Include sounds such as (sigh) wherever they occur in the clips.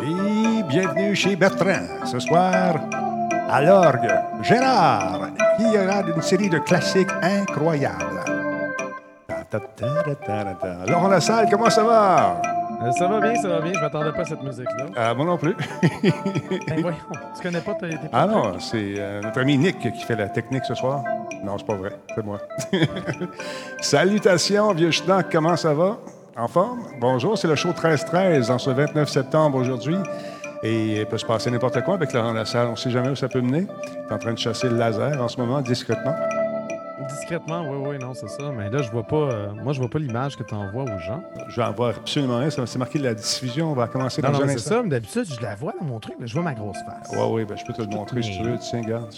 Et bienvenue chez Bertrand. Ce soir, à l'orgue, Gérard, qui aura une série de classiques incroyables. Ta. Laurent Lassalle, comment ça va? Euh, ça va bien, ça va bien. Je m'attendais pas à cette musique-là. Euh, moi non plus. Ben (laughs) voyons, tu connais pas, été Ah non, c'est euh, notre ami Nick qui fait la technique ce soir. Non, c'est pas vrai, c'est moi. (laughs) Salutations, vieux schnock, comment ça va? En forme? Bonjour, c'est le show 13-13 en ce 29 septembre aujourd'hui. Et il peut se passer n'importe quoi avec Laurent Lassalle. On ne sait jamais où ça peut mener. Il est en train de chasser le laser en ce moment, discrètement. Discrètement, oui, oui, non, c'est ça. Mais là, je vois pas. euh, moi, je vois pas l'image que tu envoies aux gens. Je vais en voir absolument rien. Ça- C'est marqué la diffusion. On va commencer Non, dans non, un mais c'est instant. ça. Mais d'habitude, je la vois dans mon truc. mais je vois ma grosse face. Oui, oui, ben, je peux te le montrer si tu veux. Tiens, regarde.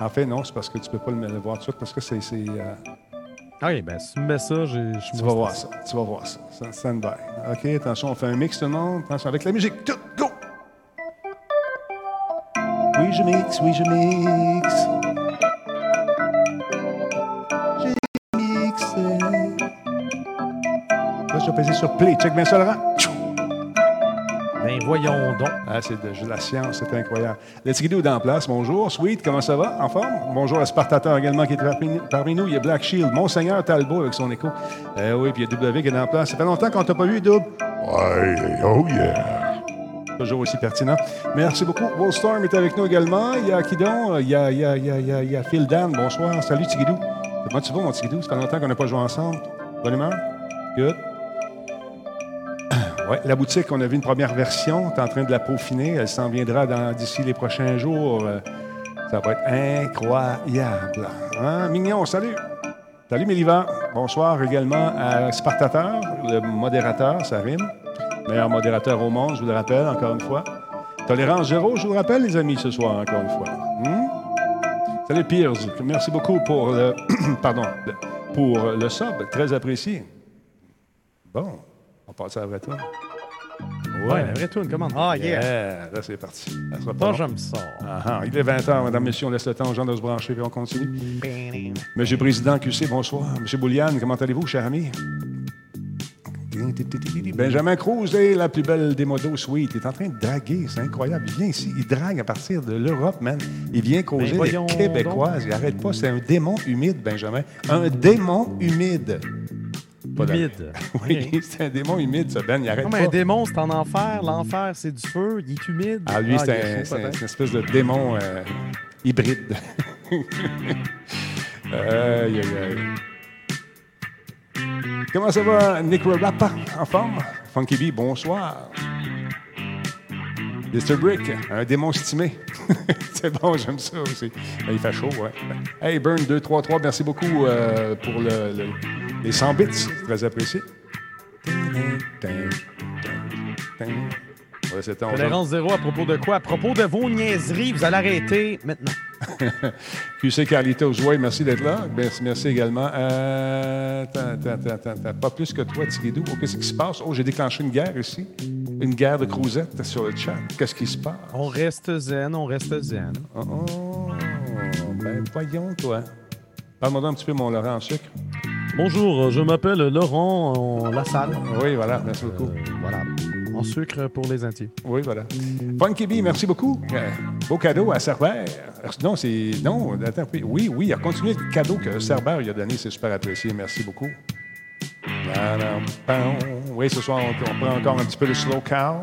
En fait, non, c'est parce que tu peux pas le le voir tout de suite parce que c'est. euh, Ah oui, ben, si tu me mets ça, je suis Tu vas voir ça. Tu vas voir ça. Ça- Stand by. OK, attention, on fait un mix tout le monde. Attention, avec la musique. Tout, go! Oui, je mixe, oui, je mixe. Peser sur play. Check bien ça, Laurent. Ben, voyons donc. Ah, c'est de la science, c'est incroyable. Let's Guido est en place. Bonjour, Sweet, comment ça va? En forme? Bonjour à Spartateur également qui est parmi, parmi nous. Il y a Black Shield, Monseigneur Talbot avec son écho. Euh, oui, puis il y a W qui est en place. Ça fait longtemps qu'on t'a pas vu, Double. Ouais, oh yeah. Toujours aussi pertinent. Merci beaucoup. Storm est avec nous également. Il y a Kidon, il y a, il y a, il y a, il y a, il y a Phil Dan. Bonsoir. Salut, Tigidou. Comment tu vas, mon Tigidou? Ça fait longtemps qu'on n'a pas joué ensemble. Bonne humeur? Good. La boutique, on a vu une première version. Tu es en train de la peaufiner. Elle s'en viendra d'ici les prochains jours. Euh, Ça va être incroyable. Hein? Mignon, salut. Salut, Mélivan. Bonsoir également à Spartateur, le modérateur, ça rime. Meilleur modérateur au monde, je vous le rappelle, encore une fois. Tolérance zéro, je vous le rappelle, les amis, ce soir, encore une fois. Hmm? Salut, Piers. Merci beaucoup pour le, (clears throat) pardon, pour le sub. Très apprécié. Bon, on passe à la vraie toile. Ouais, la vraie. Ah, yeah. Là, c'est parti. Ça sera pas j'aime ça. Ah, ah, il est 20h, Madame, Monsieur, on laisse le temps aux gens de se brancher et on continue. Monsieur Président QC, bonsoir. Monsieur Bouliane, comment allez-vous, cher ami? Benjamin Cruz est la plus belle des modos sweet. Il est en train de draguer, c'est incroyable. Il vient ici, il drague à partir de l'Europe, man. Il vient causer Ben, Québécoises. Il arrête pas, c'est un démon humide, Benjamin. Un démon humide. Pas. Humide. (laughs) Oui, c'est un démon humide, ça, Ben. Il arrête Non, pas. mais un démon, c'est en enfer. L'enfer, c'est du feu. Il est humide. Ah, lui, il c'est est un- une espèce de démon euh, hybride. (laughs) Comment ça va, Nick Rappa? En forme? Funky B, bonsoir. Mr. Brick, un démon estimé. (laughs) c'est bon, j'aime ça aussi. Ben, Il fait chaud, ouais. Hey, Burn 233, merci beaucoup euh, pour le- le- les 100 bits. C'est très apprécié. Tolérance zéro à propos de quoi? À propos de vos niaiseries, vous allez arrêter maintenant. QC Carlitos, ouais, merci d'être là. Merci, merci également. Euh. Pas plus que toi, Tigidou. Oh, qu'est-ce qui se passe? Oh, j'ai déclenché une guerre ici. Une guerre de cruzettes sur le chat. Qu'est-ce qui se passe? On reste zen, on reste zen. Oh, oh, ben voyons, toi. Parle-moi un petit peu, mon Laurent en sucre. Bonjour, je m'appelle Laurent en Lassalle. Oui, voilà, merci beaucoup. Euh, voilà. En sucre pour les intimes. Oui, voilà. Funky B, merci beaucoup. Euh, beau cadeau à Cerber. Non, c'est. Non, attends, oui, oui, oui, il a continué le cadeau que Cerber lui a donné. C'est super apprécié. Merci beaucoup. Oui, ce soir, on, on prend encore un petit peu de slow cow,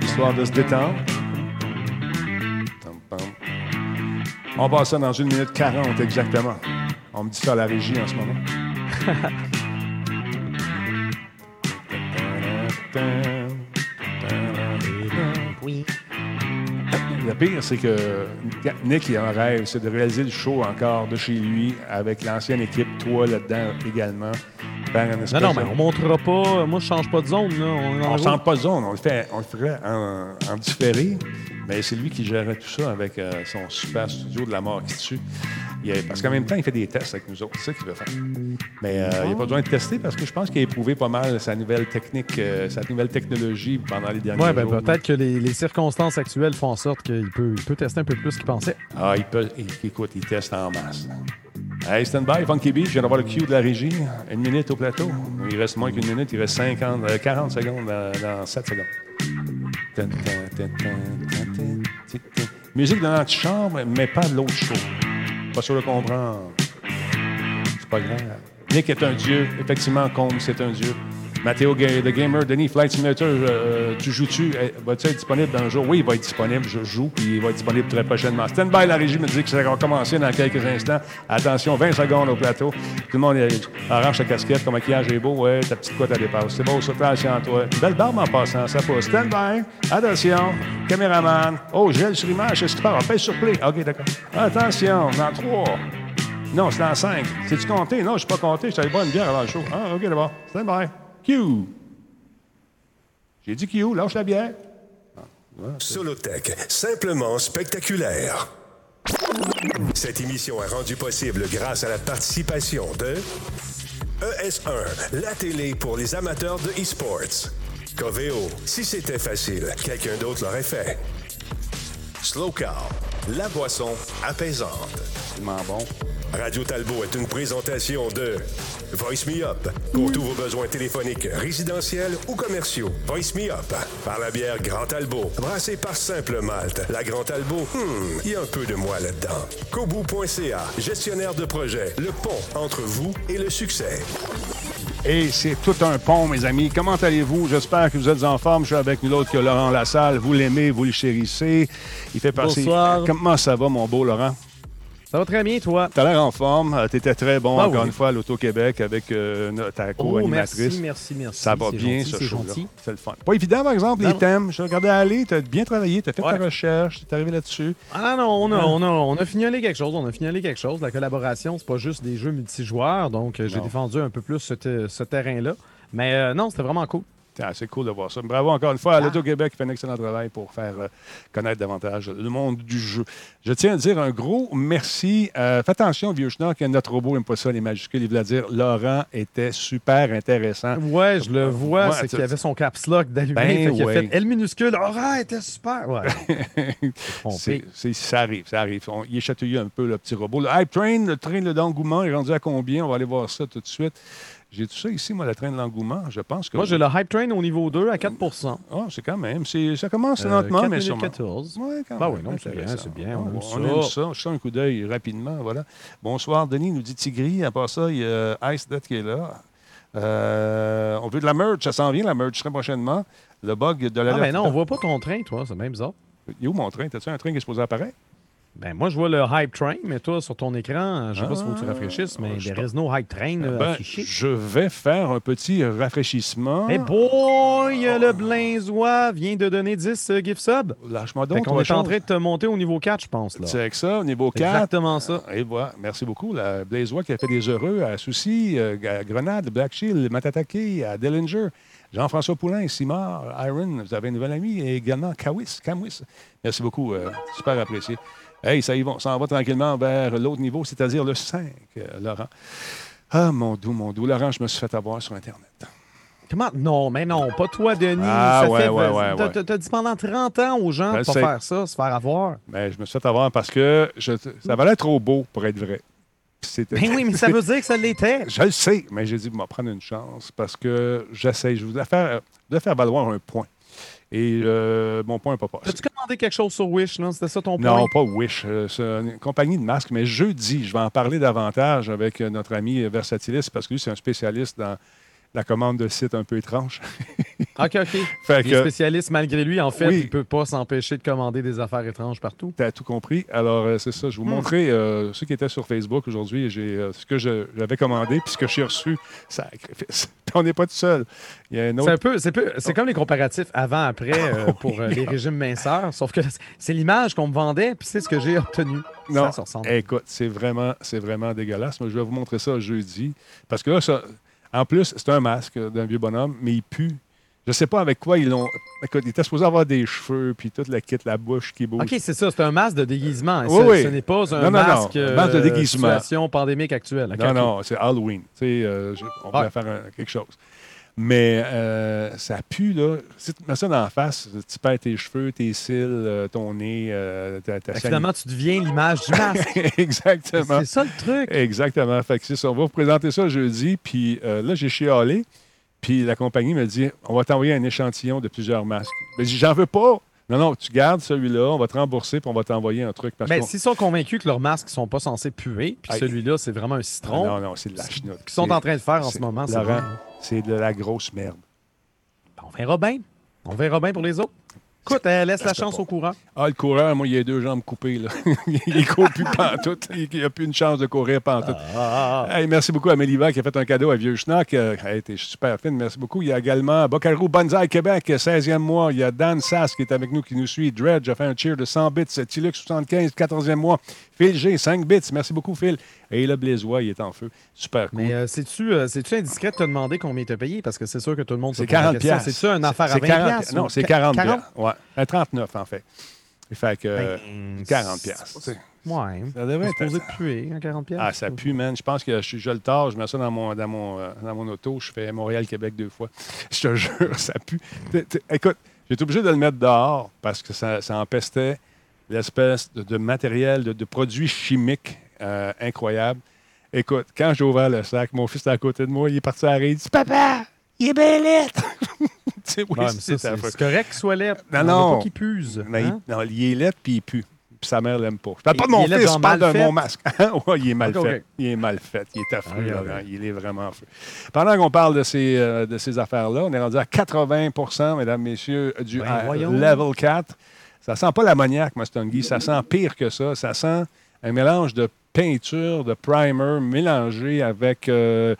histoire de se détendre. On passe ça dans une minute 40 exactement. On me dit ça à la régie en ce moment. Oui. Le pire, c'est que Nick, il a un rêve, c'est de réaliser le show encore de chez lui avec l'ancienne équipe, toi là-dedans également. Non, non, de- mais on montrera pas. Moi, je change pas de zone. Là. On, ne sent pas zone, on le, fait, on le ferait en, en différé, mais c'est lui qui gérait tout ça avec euh, son super studio de la mort qui tue. Il a- parce qu'en même temps, il fait des tests avec nous autres. C'est ça qu'il veut faire. Mais euh, il n'a pas besoin de tester parce que je pense qu'il a éprouvé pas mal sa nouvelle technique, euh, sa nouvelle technologie pendant les derniers Ouais, ben jours. peut-être que les, les circonstances actuelles font en sorte qu'il peut, il peut tester un peu plus qu'il pensait. Ah, il peut. il- écoute, il teste en masse. Hey, stand by, Funky Beat, je viens d'avoir le cue de la régie. Une minute au plateau. Il reste moins qu'une minute, il reste 50, euh, 40 secondes dans, dans 7 secondes. Musique de l'antichambre, mais pas de l'autre show. Pas sûr de comprendre. C'est pas grave. Nick est un dieu. Effectivement, Combe, c'est un dieu. Mathéo The Gamer, Denis Flight Simulator, euh, tu joues-tu? Eh, Va-tu être disponible dans un jour? Oui, il va être disponible. Je joue, puis il va être disponible très prochainement. Stand by, la régie me dit que ça va commencer dans quelques instants. Attention, 20 secondes au plateau. Tout le monde est- arrache sa casquette, ton maquillage est beau. Ouais, ta petite couette, elle dépasse. C'est beau, ça, attention à toi. Belle barbe en passant, ça pousse. Stand by. Attention. Caméraman. Oh, gèle sur image, qu'est-ce qui part? Fais sur play. OK, d'accord. Attention, dans 3. Non, c'est dans 5. C'est-tu compté? Non, je suis pas compté. Je allé boire une bière avant le show. Ah, OK, d'abord. Stand by. Q. J'ai dit Q, lâche la bière. Solotech, simplement spectaculaire. Cette émission est rendue possible grâce à la participation de ES1, la télé pour les amateurs de e-sports. Coveo, si c'était facile, quelqu'un d'autre l'aurait fait. Slow Car, la boisson apaisante. Bon. Radio Talbot est une présentation de Voice Me Up pour tous vos besoins téléphoniques, résidentiels ou commerciaux. Voice Me Up par la bière Grand Talbot, brassée par Simple Malte. La Grand Talbot, hmm, il y a un peu de moi là-dedans. Kobu.ca, gestionnaire de projet, le pont entre vous et le succès. Et c'est tout un pont, mes amis. Comment allez-vous? J'espère que vous êtes en forme. Je suis avec nous autres que Laurent Lassalle. Vous l'aimez, vous le chérissez. Il fait partie. Bonsoir. Comment ça va, mon beau Laurent? Ça va très bien, toi? T'as l'air en forme. Tu étais très bon, Ah encore oui. une fois, à l'Auto-Québec avec euh, ta Oh, co-animatrice. merci, merci, merci. Ça va bien, gentil, ce show-là. gentil. C'est le fun. Pas évident, par exemple, les thèmes. Je regardais aller, tu as bien travaillé, tu as fait Ouais. ta recherche, tu es arrivé là-dessus. Ah non, non, on a, on, a, on a fignolé quelque chose. On a fignolé quelque chose. La collaboration, c'est pas juste des jeux multijoueurs. Donc, euh, j'ai défendu un peu plus ce, te- ce terrain-là. Mais euh, non, c'était vraiment cool. C'est cool de voir ça. Bravo encore une fois à Ah. l'Auto-Québec qui fait un excellent travail pour faire euh, connaître davantage le monde du jeu. Je tiens à dire un gros merci. Euh, fais attention, vieux schnock, notre robot n'aime pas ça, les majuscules. Il voulait dire Laurent était super intéressant. Ouais, je le vois. Ouais, c'est qu'il avait son caps lock d'allumé. Ben fait qu'il ouais. a fait L minuscule. Aura était super. Ouais. (laughs) C'est, Trompé. c'est- ça arrive, ça arrive. On- il est chatouillé un peu, le petit robot. Le Hype Train, le train de l'engouement est rendu à combien? On va aller voir ça tout de suite. J'ai tout ça ici, moi, le train de l'engouement. Je pense que. Moi, j'ai le Hype Train au niveau 2 à 4% Ah, c'est quand même. ça commence Euh, lentement, 4 mais sûrement. 14. Ouais, quand Ben même, oui, non, c'est bien, c'est bien, on aime on ça. aime ça. Je sens un coup d'œil rapidement, voilà. Bonsoir, Denis, nous dit Tigri. À part ça, il y a Ice Death qui est là. Euh, on veut de la merch, ça s'en vient, la merch, très prochainement. Le bug de la Ah, ben non, on voit pas ton train, toi. C'est bien bizarre. Il est où mon train? T'as-tu un train qui est supposé apparaître? Ben, moi, je vois le Hype Train, mais toi, sur ton écran, je sais pas s'il faut que tu Ah, rafraîchisses, mais is no Hype Train Ben, affiché. je vais faire un petit rafraîchissement. Mais boy, le Blinzois vient de donner 10 euh, gift subs. Lâche-moi donc. trois est en train de te monter au niveau 4, je pense. C'est avec ça, au niveau C'est 4. Exactement ça. Et voilà, merci beaucoup. La Blaisois qui a fait des heureux à Soucy, euh, à Grenade, Black Shield, Matataki, à Dillinger, Jean-François Poulain, Simard, Iron, vous avez une nouvelle amie, et également Kawis. Kamwis. Merci beaucoup, euh, super apprécié. Hey, ça y va, ça en va tranquillement vers l'autre niveau, c'est-à-dire le 5, euh, Laurent. Ah, mon doux, mon doux. Laurent, je me suis fait avoir sur Internet. Comment? Non, mais non, pas toi, Denis. Ah, Ça ouais, fait- ouais, ouais, t'as- dit pendant 30 ans aux gens Je de pas sais. faire ça, se faire avoir. Mais je me suis fait avoir parce que je- ça valait trop beau pour être vrai. C'était- Ben oui, mais ça (laughs) veut dire que ça l'était. Je le sais, mais j'ai dit, je vais prendre une chance parce que j'essaie. Je voulais faire, je voulais faire valoir un point. Et euh, mon point pas passé. As-tu commandé quelque chose sur Wish, là? C'était ça ton point? Non, pas Wish. euh, C'est une compagnie de masques. Mais jeudi, je vais en parler davantage avec euh, notre ami Versatilis parce que lui, c'est un spécialiste dans la commande de sites un peu étranges. (laughs) OK, OK. Fait Il est que- spécialiste malgré lui. En fait, Oui. il peut pas s'empêcher de commander des affaires étranges partout. Tu as tout compris. Alors, euh, c'est ça. Je vais vous Hmm. montrer euh, ceux qui étaient sur Facebook aujourd'hui. J'ai euh, ce que j'avais commandé puis ce que j'ai reçu. Sacrifice. (laughs) On n'est pas tout seul. Il y a un C'est autre. un peu, c'est peu- c'est comme les comparatifs avant-après euh, (laughs) pour les régimes minceurs, sauf que c'est l'image qu'on me vendait, puis c'est ce que j'ai obtenu. Non, Ça, ça écoute, c'est vraiment, c'est vraiment dégueulasse. Moi, je vais vous montrer ça jeudi. Parce que là, ça, en plus, c'est un masque d'un vieux bonhomme, mais il pue Je sais pas avec quoi ils l'ont. Écoute, il était supposé avoir des cheveux, puis toute la kit, la bouche qui bouge. OK, c'est ça. C'est un masque de déguisement. Oui, Ce- oui. Ce n'est pas un Non, non, masque, masque de euh, déguisement. situation pandémique actuelle. Non, non, c'est Halloween. Tu sais, euh, on pourrait Ouais. faire un- quelque chose. Mais euh, ça pue, là. Si tu te mets ça dans la face, tu perds tes cheveux, tes cils, euh, ton nez, euh, ta. Finalement, tu deviens l'image du masque. (laughs) Exactement. c'est ça le truc. Exactement. Fait que c'est ça. On va vous présenter ça jeudi. Puis euh, là, j'ai chialé. Puis la compagnie me dit on va t'envoyer un échantillon de plusieurs masques. Mais j'en veux pas. Non, non, tu gardes celui-là, on va te rembourser, puis on va t'envoyer un truc. Parce Mais s'ils sont convaincus que leurs masques ne sont pas censés puer, puis celui-là, c'est vraiment un citron, non, non, c'est de la chenoute. qu'ils sont en train de faire en ce moment, c'est Laurent, vraiment- c'est de la grosse merde. On verra bien. On verra bien pour les autres. Écoute, euh, laisse la chance au courant. Ah, le coureur, moi, il a deux jambes coupées. Là. (laughs) il court plus pantoute. Il n'a plus une chance de courir pantoute. Ah, Hey, merci beaucoup à Méliva qui a fait un cadeau à Vieux Schnock. Euh, hey, t'es super fine, merci beaucoup. Il y a également Bocarou Banzai Québec, 16e mois. Il y a Dan Sass qui est avec nous, qui nous suit. Dredge a fait un cheer de 100 bits. Tilux 75, 14e mois. Phil G, 5 bits. Merci beaucoup, Phil. Et là, Blaisois, il est en feu. Super cool. Mais euh, c'est-tu euh, c'est-tu indiscret de te demander combien tu as payé? Parce que c'est sûr que tout le monde c'est pose la 40 question. piastres. C'est-tu une affaire à C'est 20 40 piastres Non, ou c'est 40 piastres. Ouais. Euh, 39, en fait. Fait que euh, Ben, 40 c'est- piastres. tu sais. Ouais. Ça devrait C'est être... de puer, hein, 40 piastres. Ah, ça pue, man. Je pense que je, je le tard, je mets ça dans mon, dans mon, euh, dans mon auto, je fais Montréal-Québec deux fois. (laughs) Je te jure, ça pue. T- t- Écoute, j'ai été obligé de le mettre dehors parce que ça, ça empestait l'espèce de, de matériel, de, de produits chimiques euh, incroyables. Écoute, quand j'ai ouvert le sac, mon fils était à côté de moi, il est parti à rire, il dit Papa, il est bien (laughs) sais, oui, Ouais, c'est correct qu'il soit laid. Non, non. pas qu'il puse. Mais hein? il, non, il est laid puis il pue. Puis sa mère l'aime pas. Je parle pas Il- de mon il fils, je parle de mon masque. (laughs) ouais, il est mal fait. Il est mal fait. Il est affreux. Laurent. Il est vraiment affreux. Pendant qu'on parle de ces, euh, de ces affaires-là, on est rendu à 80% mesdames, messieurs, du Ben, euh, level 4. Ça sent pas l'ammoniaque, Mustongi. Ça sent pire que ça. Ça sent un mélange de peinture, de primer mélangé avec euh,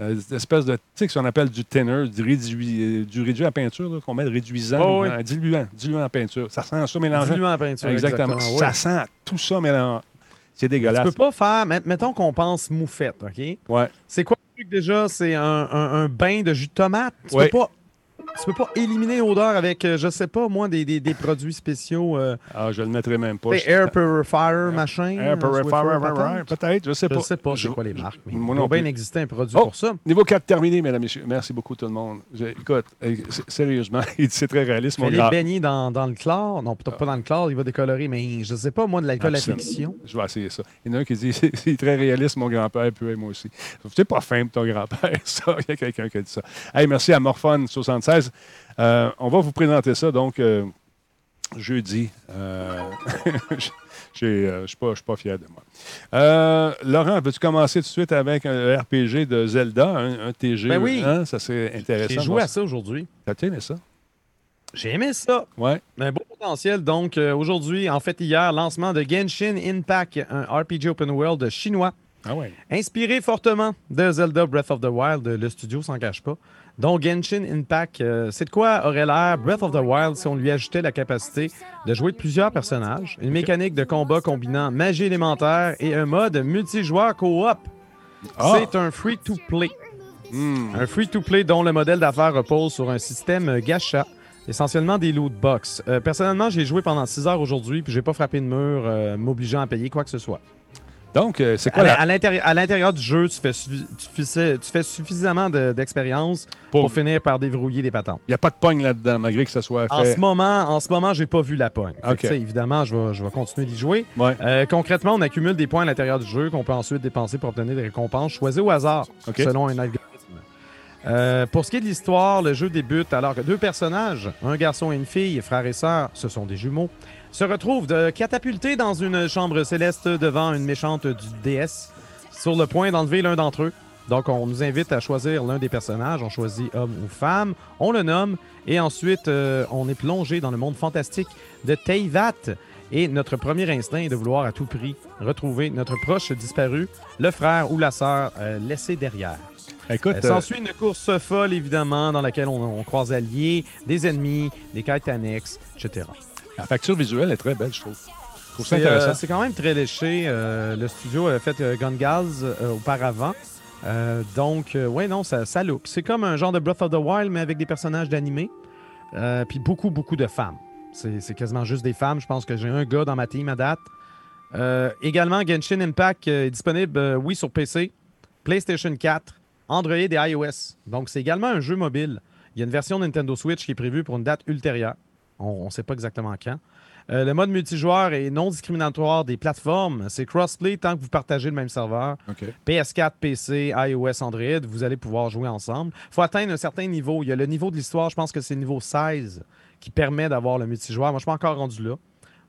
euh, cette espèce de, tu sais, ce qu'on appelle du thinner, du réduit, euh, du réduit à peinture, qu'on met de réduisant, Oh, oui. diluant, diluant en peinture. Ça sent ça mélangé. Diluant en peinture. Exactement. exactement, Ça sent tout ça mélangé. C'est Tu dégueulasse. peux pas faire. met- Mettons qu'on pense moufette, OK? Ouais. C'est quoi le truc déjà? C'est un, un- un bain de jus de tomate? Tu peux pas. Tu peux pas éliminer l'odeur avec, euh, je sais pas, moi, des, des- des produits spéciaux. Euh, Ah, je le mettrai même pas. des Je- air purifier, machin. Air euh, purifier, peut-être, je sais Je pas. sais pas Je- c'est quoi les marques, mais moi il doit bien exister un produit Oh! pour ça. Niveau 4 terminé, mesdames et messieurs. Merci beaucoup tout le monde. Je- écoute, sérieusement, (laughs) il c'est très réaliste, mon Fallait grand. baigner dans, dans le chlore. Non, peut-être pas dans le chlore, il va décolorer, mais je sais pas, moi, de l'alcool à fiction. Je vais essayer ça. Il y en a un qui dit (laughs) c'est très réaliste, mon grand-père, puis moi aussi. C'est pas fin ton grand-père, (laughs) ça. Il y a quelqu'un qui a dit ça. Hey, merci à Morphone76. Euh, on va vous présenter ça, donc, euh, jeudi. Euh, (laughs) Je ne suis pas, fier de moi. Laurent, veux-tu commencer tout de suite avec un RPG de Zelda, un, un TG? Ben oui. hein? Ça serait intéressant. J'ai joué à ça aujourd'hui. T'as aimé ça? J'ai aimé ça. Ouais. Un beau potentiel. Donc, euh, aujourd'hui, en fait, hier, lancement de Genshin Impact, un RPG open world chinois, Ah ouais. inspiré fortement de Zelda Breath of the Wild. Le studio s'en cache pas. Donc, Genshin Impact, euh, c'est de quoi aurait l'air Breath of the Wild si on lui ajoutait la capacité de jouer de plusieurs personnages, une mécanique de combat combinant magie élémentaire et un mode multijoueur co-op. Ah! C'est un free-to-play. Hmm. Un free-to-play dont le modèle d'affaires repose sur un système gacha, essentiellement des loot box. Euh, personnellement, j'ai joué pendant 6 heures aujourd'hui, puis j'ai pas frappé de mur euh, m'obligeant à payer quoi que ce soit. Donc, euh, c'est quoi à l'intérieur du jeu, tu fais, suffi- tu fais- tu fais suffisamment de- d'expérience pour... Pour- finir par déverrouiller des patentes. Il n'y a pas de pogne là-dedans, malgré que ça soit En fait. ce moment, en ce moment, j'ai pas vu la pogne. Évidemment, je vais, je vais continuer d'y jouer. Ouais. Euh, concrètement, on accumule des points à l'intérieur du jeu qu'on peut ensuite dépenser pour obtenir des récompenses choisies au hasard, selon un algorithme. Euh, pour ce qui est de l'histoire, le jeu débute alors que deux personnages, un garçon et une fille, frères et sœurs, ce sont des jumeaux, se retrouvent de catapultés dans une chambre céleste devant une méchante du déesse, sur le point d'enlever l'un d'entre eux. Donc, on nous invite à choisir l'un des personnages. On choisit homme ou femme. On le nomme. Et ensuite, euh, on est plongé dans le monde fantastique de Teyvat. Et notre premier instinct est de vouloir à tout prix retrouver notre proche disparu, le frère ou la sœur euh, laissé derrière. Écoute, Euh, S'ensuit une course folle, évidemment, dans laquelle on, on croise alliés, des ennemis, des quêtes annexes, etc. la facture visuelle est très belle, je trouve. Je trouve ça C'est euh, intéressant. c'est quand même très léché. Euh, le studio avait fait Gun euh, auparavant. Euh, donc, ouais, non, ça, ça look. C'est comme un genre de Breath of the Wild, mais avec des personnages d'animé. Puis beaucoup, beaucoup de femmes. C'est quasiment juste des femmes. Je pense que j'ai un gars dans ma team à date. Euh, également, Genshin Impact est disponible, euh, oui, sur PC, PlayStation 4, Android et iOS. Donc, c'est également un jeu mobile. Il y a une version Nintendo Switch qui est prévue pour une date ultérieure. On ne sait pas exactement quand. Euh, le mode multijoueur est non discriminatoire des plateformes. C'est crossplay tant que vous partagez le même serveur. OK. PS4, PC, iOS, Android, vous allez pouvoir jouer ensemble. Il faut atteindre un certain niveau. Il y a le niveau de l'histoire, je pense que c'est le niveau 16 qui permet d'avoir le multijoueur. Moi, je ne suis pas encore rendu là,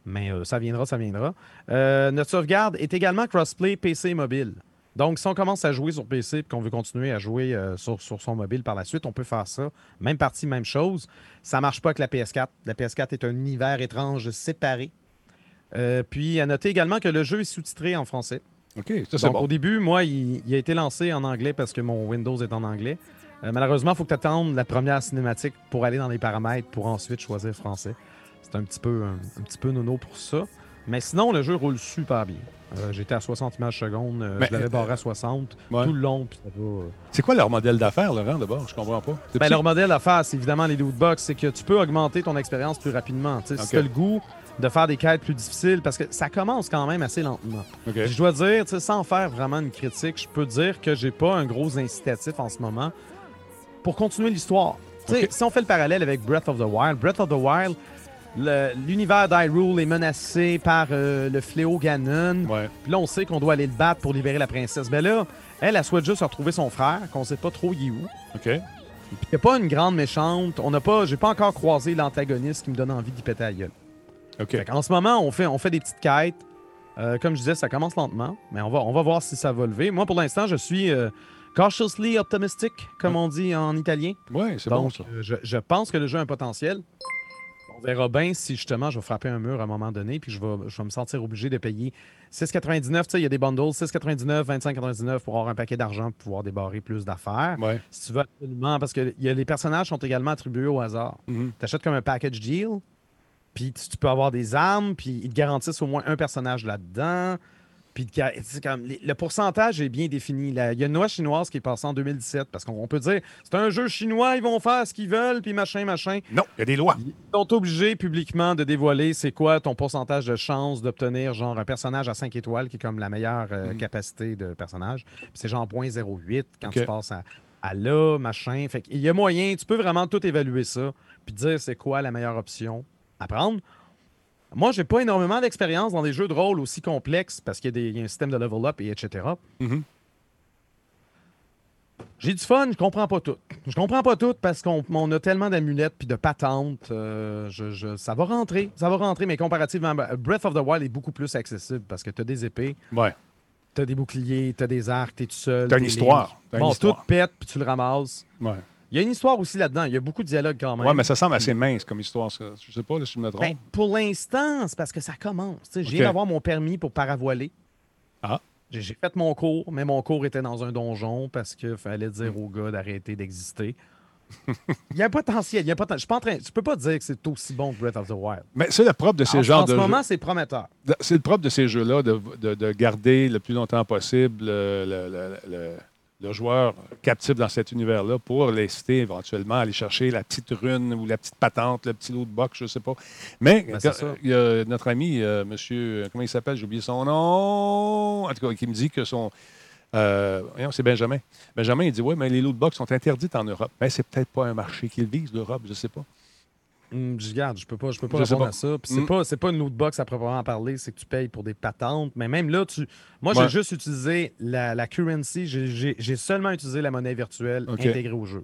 mais euh, ça viendra, ça viendra. Euh, notre sauvegarde est également crossplay PC et mobile. Donc, si on commence à jouer sur PC et qu'on veut continuer à jouer euh, sur, sur son mobile par la suite, on peut faire ça. Même partie, même chose. Ça ne marche pas avec la PS4. La PS4 est un univers étrange séparé. Euh, puis, à noter également que le jeu est sous-titré en français. OK, ça, c'est bon. au début, moi, il, il a été lancé en anglais parce que mon Windows est en anglais. Euh, malheureusement, il faut que tu attendes la première cinématique pour aller dans les paramètres pour ensuite choisir français. C'est un petit peu un, un petit peu nono pour ça. Mais sinon, le jeu roule super bien. Euh, J'étais à 60 images secondes. euh, Mais, je l'avais barré à 60 ouais. tout le long. Puis ça va, euh. C'est quoi leur modèle d'affaires, Laurent, d'abord? Je comprends pas. C'est Ben, petit? leur modèle à faire, c'est évidemment les loot box. C'est que tu peux augmenter ton expérience plus rapidement. Tu sais, Ok. Si tu as le goût de faire des quêtes plus difficiles, parce que ça commence quand même assez lentement. OK. Puis Je dois dire, tu sais, sans faire vraiment une critique, je peux dire que j'ai pas un gros incitatif en ce moment pour continuer l'histoire. Tu sais, Ok. Si on fait le parallèle avec Breath of the Wild, Breath of the Wild, l'univers d'Hyrule est menacé par euh, le fléau Ganon. Ouais. Puis là, on sait qu'on doit aller le battre pour libérer la princesse. Ben là, elle, elle souhaite juste retrouver son frère, qu'on sait pas trop il est où. OK. Puis il n'y a pas une grande méchante. On n'a pas, j'ai pas encore croisé l'antagoniste qui me donne envie d'y péter la gueule. OK. Fait en ce moment, on fait, on fait des petites quêtes. Euh, comme je disais, ça commence lentement, mais on va, on va voir si ça va lever. Moi, pour l'instant, je suis euh, cautiously optimistic, comme on dit en italien. Ouais, c'est bon, ça. je, je pense que le jeu a un potentiel. On verra bien si justement je vais frapper un mur à un moment donné, puis je vais, je vais me sentir obligé de payer 6,99. Tu sais, il y a des bundles, 6,99, 25,99 pour avoir un paquet d'argent pour pouvoir débarrer plus d'affaires. Ouais. Si tu veux absolument, parce que il y a, les personnages sont également attribués au hasard. Mhm. Tu achètes comme un package deal, puis tu, tu peux avoir des armes, puis ils te garantissent au moins un personnage là-dedans. Puis comme, le pourcentage est bien défini. là. Il y a une loi chinoise qui est passée en 2017, parce qu'on on peut dire c'est un jeu chinois, ils vont faire ce qu'ils veulent, puis machin, machin. Non, il y a des lois. Ils sont obligés publiquement de dévoiler c'est quoi ton pourcentage de chance d'obtenir genre un personnage à 5 étoiles, qui est comme la meilleure euh, Mhm. capacité de personnage. Puis c'est genre 0.08 quand tu passes à, à là, machin. Fait qu'il y a moyen, tu peux vraiment tout évaluer ça, puis dire c'est quoi la meilleure option à prendre. Moi, j'ai pas énormément d'expérience dans des jeux de rôle aussi complexes parce qu'il y, a y un système de level up et etc. Mhm. J'ai du fun, je comprends pas tout. Je comprends pas tout parce qu'on on a tellement d'amulettes puis de patentes. euh, je- je- ça va rentrer, ça va rentrer, mais comparativement, ben, Breath of the Wild est beaucoup plus accessible parce que tu as des épées, Ouais. tu as des boucliers, tu as des arcs, tu es tout seul. T'as une t'es histoire. T'as une Bon, histoire. tout pète puis tu le ramasses. Ouais. Il y a une histoire aussi là-dedans. Il y a beaucoup de dialogues quand même. Ouais, mais ça semble assez mince comme histoire. Ça. Je sais pas là, si je me trompe. Ben, pour l'instant, c'est parce que ça commence. Tu sais, Je Ok. viens d'avoir mon permis pour paravoiler. Ah. J'ai j'ai fait mon cours, mais mon cours était dans un donjon parce qu'il fallait dire Hmm. au gars d'arrêter d'exister. (laughs) il y a un potentiel. Il y a un Je suis pas en train... Tu peux pas dire que c'est aussi bon que Breath of the Wild. Mais c'est le propre de ces en, genres en ce de moment, c'est prometteur. C'est le propre de ces jeux-là de, de- de garder le plus longtemps possible le, le- le- le- le joueur captif dans cet univers-là pour l'inciter éventuellement à aller chercher la petite rune ou la petite patente, le petit loot box, je sais pas. Mais Ben, y a notre ami, euh, monsieur, comment il s'appelle, j'ai oublié son nom, en tout cas, qui me dit que son... euh, c'est Benjamin. Benjamin, il dit, oui, mais les loot box sont interdites en Europe. Mais c'est peut-être pas un marché qu'il vise, l'Europe, je sais pas. Hum, je regarde, je peux pas, je peux pas Je répondre pas. à ça. Puis c'est Hum. pas, c'est pas une loot box à proprement parler, c'est que tu payes pour des patentes. Mais même là, tu, moi, Ouais. j'ai juste utilisé la, la currency. J'ai- seulement utilisé la monnaie virtuelle intégrée au jeu.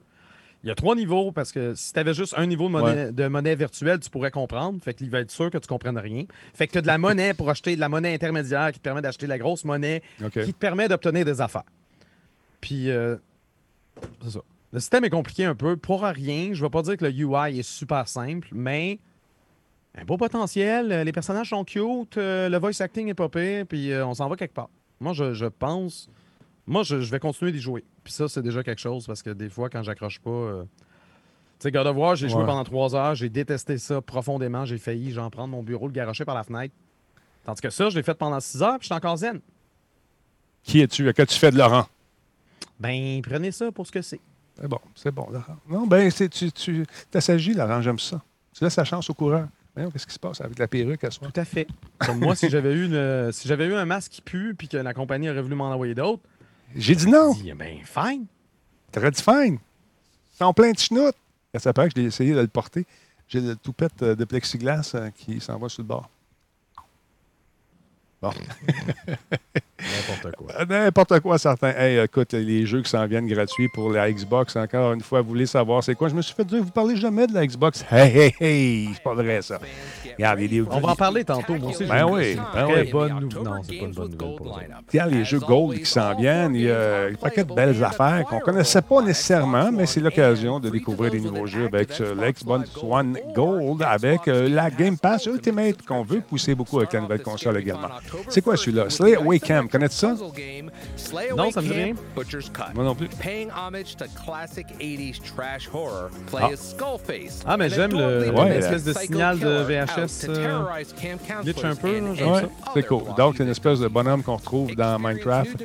Il y a trois niveaux parce que si tu avais juste un niveau de monnaie, de monnaie virtuelle, tu pourrais comprendre. Fait qu'il va être sûr que tu comprennes rien. Fait que tu as de la monnaie pour acheter de la monnaie intermédiaire qui te permet d'acheter la grosse monnaie qui te permet d'obtenir des affaires. Puis, euh, c'est ça. Le système est compliqué un peu. Pour rien, je ne vais pas dire que le UI est super simple, mais un beau potentiel. euh, Les personnages sont cute, euh, le voice acting est pas pire, puis euh, on s'en va quelque part. Moi, je, je pense. Moi, je, je vais continuer d'y jouer. Puis ça, c'est déjà quelque chose parce que des fois, quand j'accroche pas. euh, Tu sais, God of War, j'ai joué pendant trois heures, j'ai détesté ça profondément, j'ai failli, j'en prendre mon bureau, le garocher par la fenêtre. Tandis que ça, je l'ai fait pendant six heures, puis je suis encore zen. Qui es-tu? Qu'as-tu fait de Laurent? ben prenez ça pour ce que c'est. C'est bon, c'est bon, Laurent. Non, ben, c'est- tu, tu t'assagis, Laurent, j'aime ça. Tu laisses la chance au coureur. Voyons, Qu'est-ce qui se passe avec la perruque à soi? Tout à fait. Comme moi, si j'avais eu, une, si j'avais eu un masque qui pue puis que la compagnie aurait voulu m'en envoyer d'autres, J'ai dit non. dis, ben fine. T'aurais dit fine. Ils sont plein de chenoutes. Ça paraît que je l'ai essayé de le porter. J'ai le toupette euh, de plexiglas euh, qui s'en va sur le bord. Bon. (laughs) N'importe quoi. Euh, N'importe quoi, certain. Hey, écoute, les jeux qui s'en viennent gratuits pour la Xbox, encore une fois, vous voulez savoir c'est quoi? Je me suis fait dire, vous parlez jamais de la Xbox. Hey, hey, hey, c'est pas vrai, ça. Regarde, les, On va en parler tantôt. Moi aussi, Ben oui, ben oui. bonne nouvelle. Non, c'est pas une bonne nouvelle pour ça. Regarde les jeux Gold qui s'en viennent. Il y a un paquet de belles affaires qu'on ne connaissait pas nécessairement, mais c'est l'occasion de découvrir des nouveaux jeux avec euh, l'Xbox One Gold, avec euh, la Game Pass Ultimate qu'on veut pousser beaucoup avec la nouvelle console également. C'est quoi celui-là? Slay Away Camp, connais-tu ça? Non, ça me dit rien. Moi non plus. Paying homage to classic 80s trash horror, play Ah. Ah, mais j'aime l'espèce de signal de VHS, to euh, glitch un peu, Ouais, c'est cool. Donc, c'est une espèce de bonhomme qu'on retrouve dans Minecraft.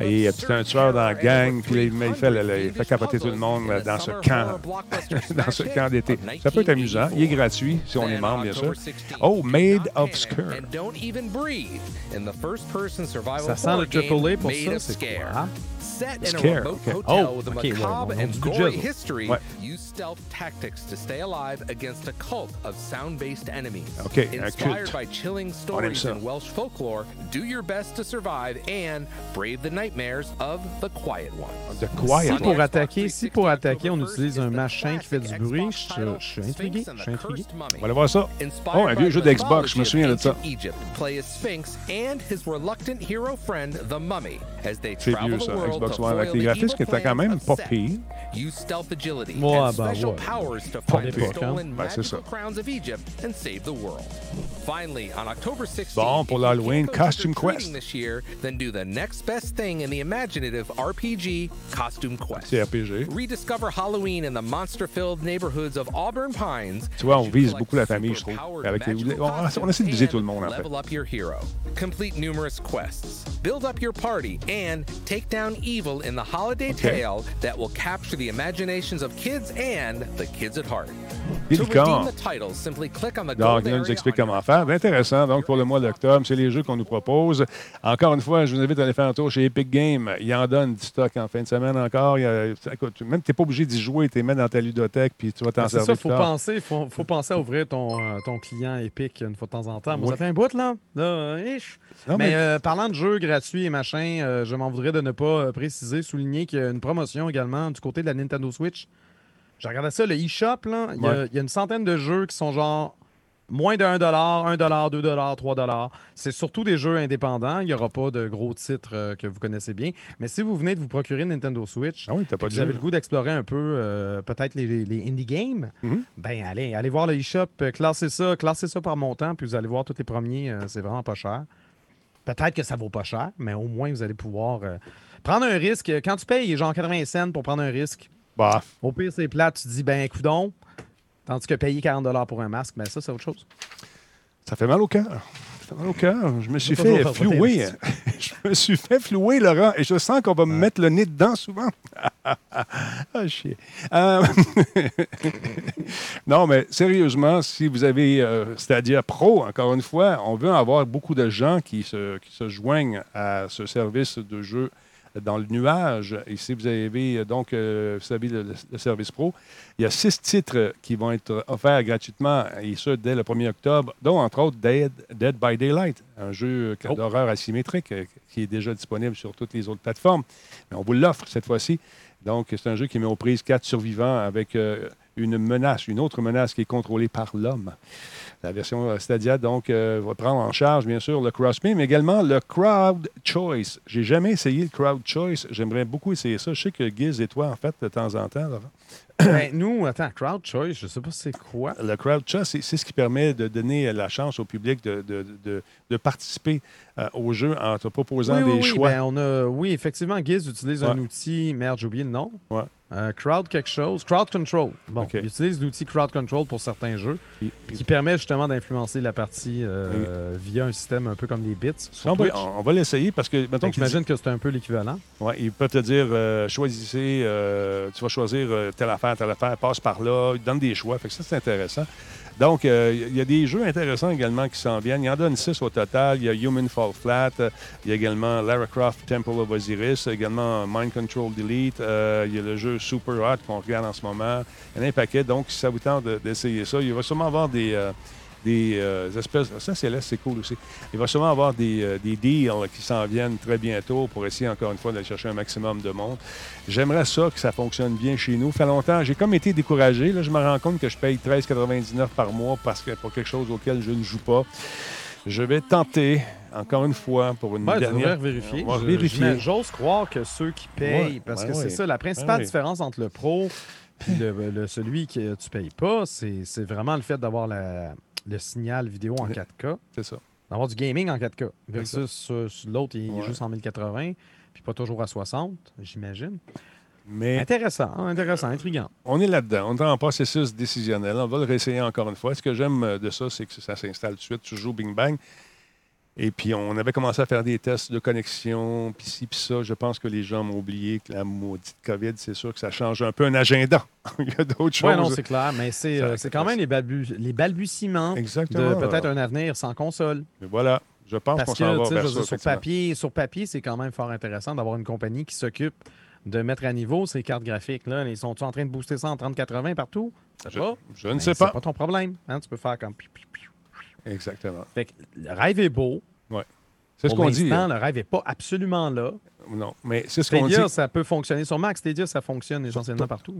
Et euh, c'est un tueur dans la gang, puis il fait, le- le- il fait capoter tout le monde dans ce camp, (laughs) dans ce camp d'été. Ça peut être amusant. Il est gratuit, si on est membre, bien sûr. Oh, Made of Scare. And don't even breathe in the first-person survival Ça sent le Triple A game pour ça, c'est quoi? Set in Scare, a remote ok. hotel Oh, with a ok, ouais, macabre on and du gory budget, history, Ouais. use stealth tactics to stay alive against a cult of sound-based enemies. Ok, Inspired culte. by chilling stories ça. and Welsh folklore, do your best to survive and brave the nightmares of the Quiet Ones. The Quiet Si pour One. attaquer, si pour attaquer, on utilise un machin qui fait du bruit, je, je suis intrigué. Je suis intrigué. On va aller voir ça. Oh, un vieux jeu d'Xbox, je me souviens de ça. Egypt, play as Sphinx and his reluctant hero friend, the Mummy, as they travel the world Xbox One, avec les the graphismes qui étaient quand même of pas pires. Use stealth agility Ouais, and special ouais. powers to Pas find the pire, stolen hein? Ben, c'est ça. Crowns of Egypt and save the world. Finally, on October 16th, Bon, pour l'Halloween, Costume Quest. This year, then do the next best thing in the imaginative RPG Costume Quest. C'est RPG. Rediscover Halloween in the monster-filled neighborhoods of Auburn Pines. Tu vois, on you vise beaucoup la famille, je trouve. Avec les- on- on essaie de viser tout le monde, en fait. Level up your hero. Complete numerous quests. Build up your party and take down evil in the holiday Okay. tale that will capture the imaginations of kids and the kids at heart. To redeem the titles, simply click on the Donc, gold il nous explique comment faire. Intéressant. Donc, pour le mois d'octobre, c'est les jeux qu'on nous propose. Encore une fois, je vous invite à aller faire un tour chez Epic Games. Il en donne du stock en fin de semaine encore. Il y a- écoute, même tu n'es pas obligé d'y jouer, tu les mets dans ta ludothèque, puis tu vas t'en Ben, C'est servir. ça, faut plus tard. penser, faut, faut penser à ouvrir ton, euh, ton client Epic une fois de temps en temps. Moi, Oui. ça fait un bout, là. là euh. Non, mais mais- euh, parlant de jeux gratuits et machin, je m'en voudrais de ne pas préciser, souligner qu'il y a une promotion également du côté de la Nintendo Switch. J'ai regardé ça, le eShop, là. Il Ouais. il y a une centaine de jeux qui sont genre moins de 1 1 2 3 C'est surtout des jeux indépendants. Il n'y aura pas de gros titres euh, que vous connaissez bien. Mais si vous venez de vous procurer une Nintendo Switch, Ah oui, pas vous avez le goût d'explorer un peu euh, peut-être les, indie games, Mhm. ben allez, allez voir le eShop, euh, classez ça, classez ça par montant, puis vous allez voir tous les premiers, euh, c'est vraiment pas cher. Peut-être que ça vaut pas cher, mais au moins vous allez pouvoir prendre un risque. Quand tu payes genre 80 cents pour prendre un risque, Bah, au pire c'est plate, tu te dis ben coudon, tandis que payer 40 pour un masque, ben ça c'est autre chose. ça fait mal au cœur. Ça fait mal au cœur. Je me suis fait flouer. (laughs) je me suis fait flouer, Laurent, et je sens qu'on va me mettre le nez dedans souvent. (laughs) ah, chier. Euh, (laughs) non, mais sérieusement, si vous avez euh, Stadia Pro, encore une fois, on veut avoir beaucoup de gens qui se, qui se joignent à ce service de jeu dans le nuage. Si vous avez euh, donc, euh, vous savez, le, le service pro, il y a six titres qui vont être offerts gratuitement, et ce, dès le 1er octobre, dont, entre autres, Dead, Dead by Daylight, un jeu Oh. d'horreur asymétrique euh, qui est déjà disponible sur toutes les autres plateformes. Mais on vous l'offre cette fois-ci. Donc, c'est un jeu qui met aux prises quatre survivants avec euh, une menace, une autre menace qui est contrôlée par l'homme. La version euh, Stadia, donc, euh, va prendre en charge, bien sûr, le crossplay, mais également le crowd choice. J'ai jamais essayé le crowd choice. J'aimerais beaucoup essayer ça. Je sais que Giz et toi, en fait, de temps en temps, Laurent, (coughs) ben, nous, attends, Crowd Choice, je sais pas c'est quoi. le crowd choice, c'est ce qui permet de donner la chance au public de, de- de- de participer euh, au jeu en te proposant Oui, oui, des oui, choix. ben, on a, oui, effectivement, Giz utilise un outil, merde, j'ai oublié le nom. Ouais. Euh, crowd quelque chose. Crowd Control. Bon, OK. il utilise l'outil Crowd Control pour certains jeux qui permet justement d'influencer la partie euh, via un système un peu comme les bits. On va, Twitch. on va l'essayer parce que, Donc, qu'il dit- j'imagine que c'est un peu l'équivalent. Ouais, ils peuvent te dire euh, choisissez, tu vas choisir telle affaire, telle affaire, passe par là. Ils donnent des choix. Fait que ça, c'est intéressant. Donc, euh, il y a des jeux intéressants également qui s'en viennent. Il y en donne six au total. Il y a Human Fall Flat. euh, Il y a également Lara Croft Temple of Osiris. Également Mind Control Delete. euh, il y a le jeu Super Hot qu'on regarde en ce moment. Il y en a un paquet. Donc, si ça vous tente de- d'essayer ça, il va sûrement avoir des. euh, des euh, espèces. Ça, c'est là, c'est cool aussi. Il va sûrement avoir des, euh, des deals qui s'en viennent très bientôt pour essayer encore une fois d'aller chercher un maximum de monde. J'aimerais ça que ça fonctionne bien chez nous. Ça fait longtemps, j'ai comme été découragé. Là, je me rends compte que je paye 13,99 par mois parce que pour quelque chose auquel je ne joue pas. Je vais tenter, encore une fois, pour une Ouais, dernière. vérifier. On va Je- vérifier. j'imagine- J'ose croire que ceux qui payent, Ouais, parce ouais, que c'est ça, la principale Ouais, ouais. différence entre le pro et le, le- celui que tu payes pas, c'est c'est vraiment le fait d'avoir la- le signal vidéo en Ouais. 4K, C'est ça. d'avoir du gaming en 4K, versus sur l'autre, il Ouais. joue en 1080, puis pas toujours à 60, j'imagine. Mais Intéressant, hein, intéressant, intriguant. on est là-dedans. On est en processus décisionnel. On va le réessayer encore une fois. Ce que j'aime euh, de ça, c'est que ça s'installe tout de suite. Tu joues Bing Bang. Et puis, on avait commencé à faire des tests de connexion, puis ci, puis ça. Je pense que les gens m'ont oublié que la maudite COVID, c'est sûr que ça change un peu un agenda. (laughs) Il y a d'autres choses. Oui, non, c'est clair, mais c'est euh, c'est quand même les, balbu- les balbutiements de Exactement. peut-être un avenir sans console. Mais voilà. Je pense qu'on s'en va vers ça, dire, sur papier, sur papier, c'est quand même fort intéressant d'avoir une compagnie qui s'occupe de mettre à niveau ces cartes graphiques. Là. Ils sont-ils en train de booster ça en 3080 partout? Je ne Ben, sais C'est pas. pas ton problème. hein, Tu peux faire comme... Exactement. Fait que le rêve est beau. C'est ce qu'on dit. l'instant, le rêve n'est pas absolument là. Non, mais c'est ce qu'on dit. Ça peut fonctionner sur Mac. Stadia, ça fonctionne essentiellement partout.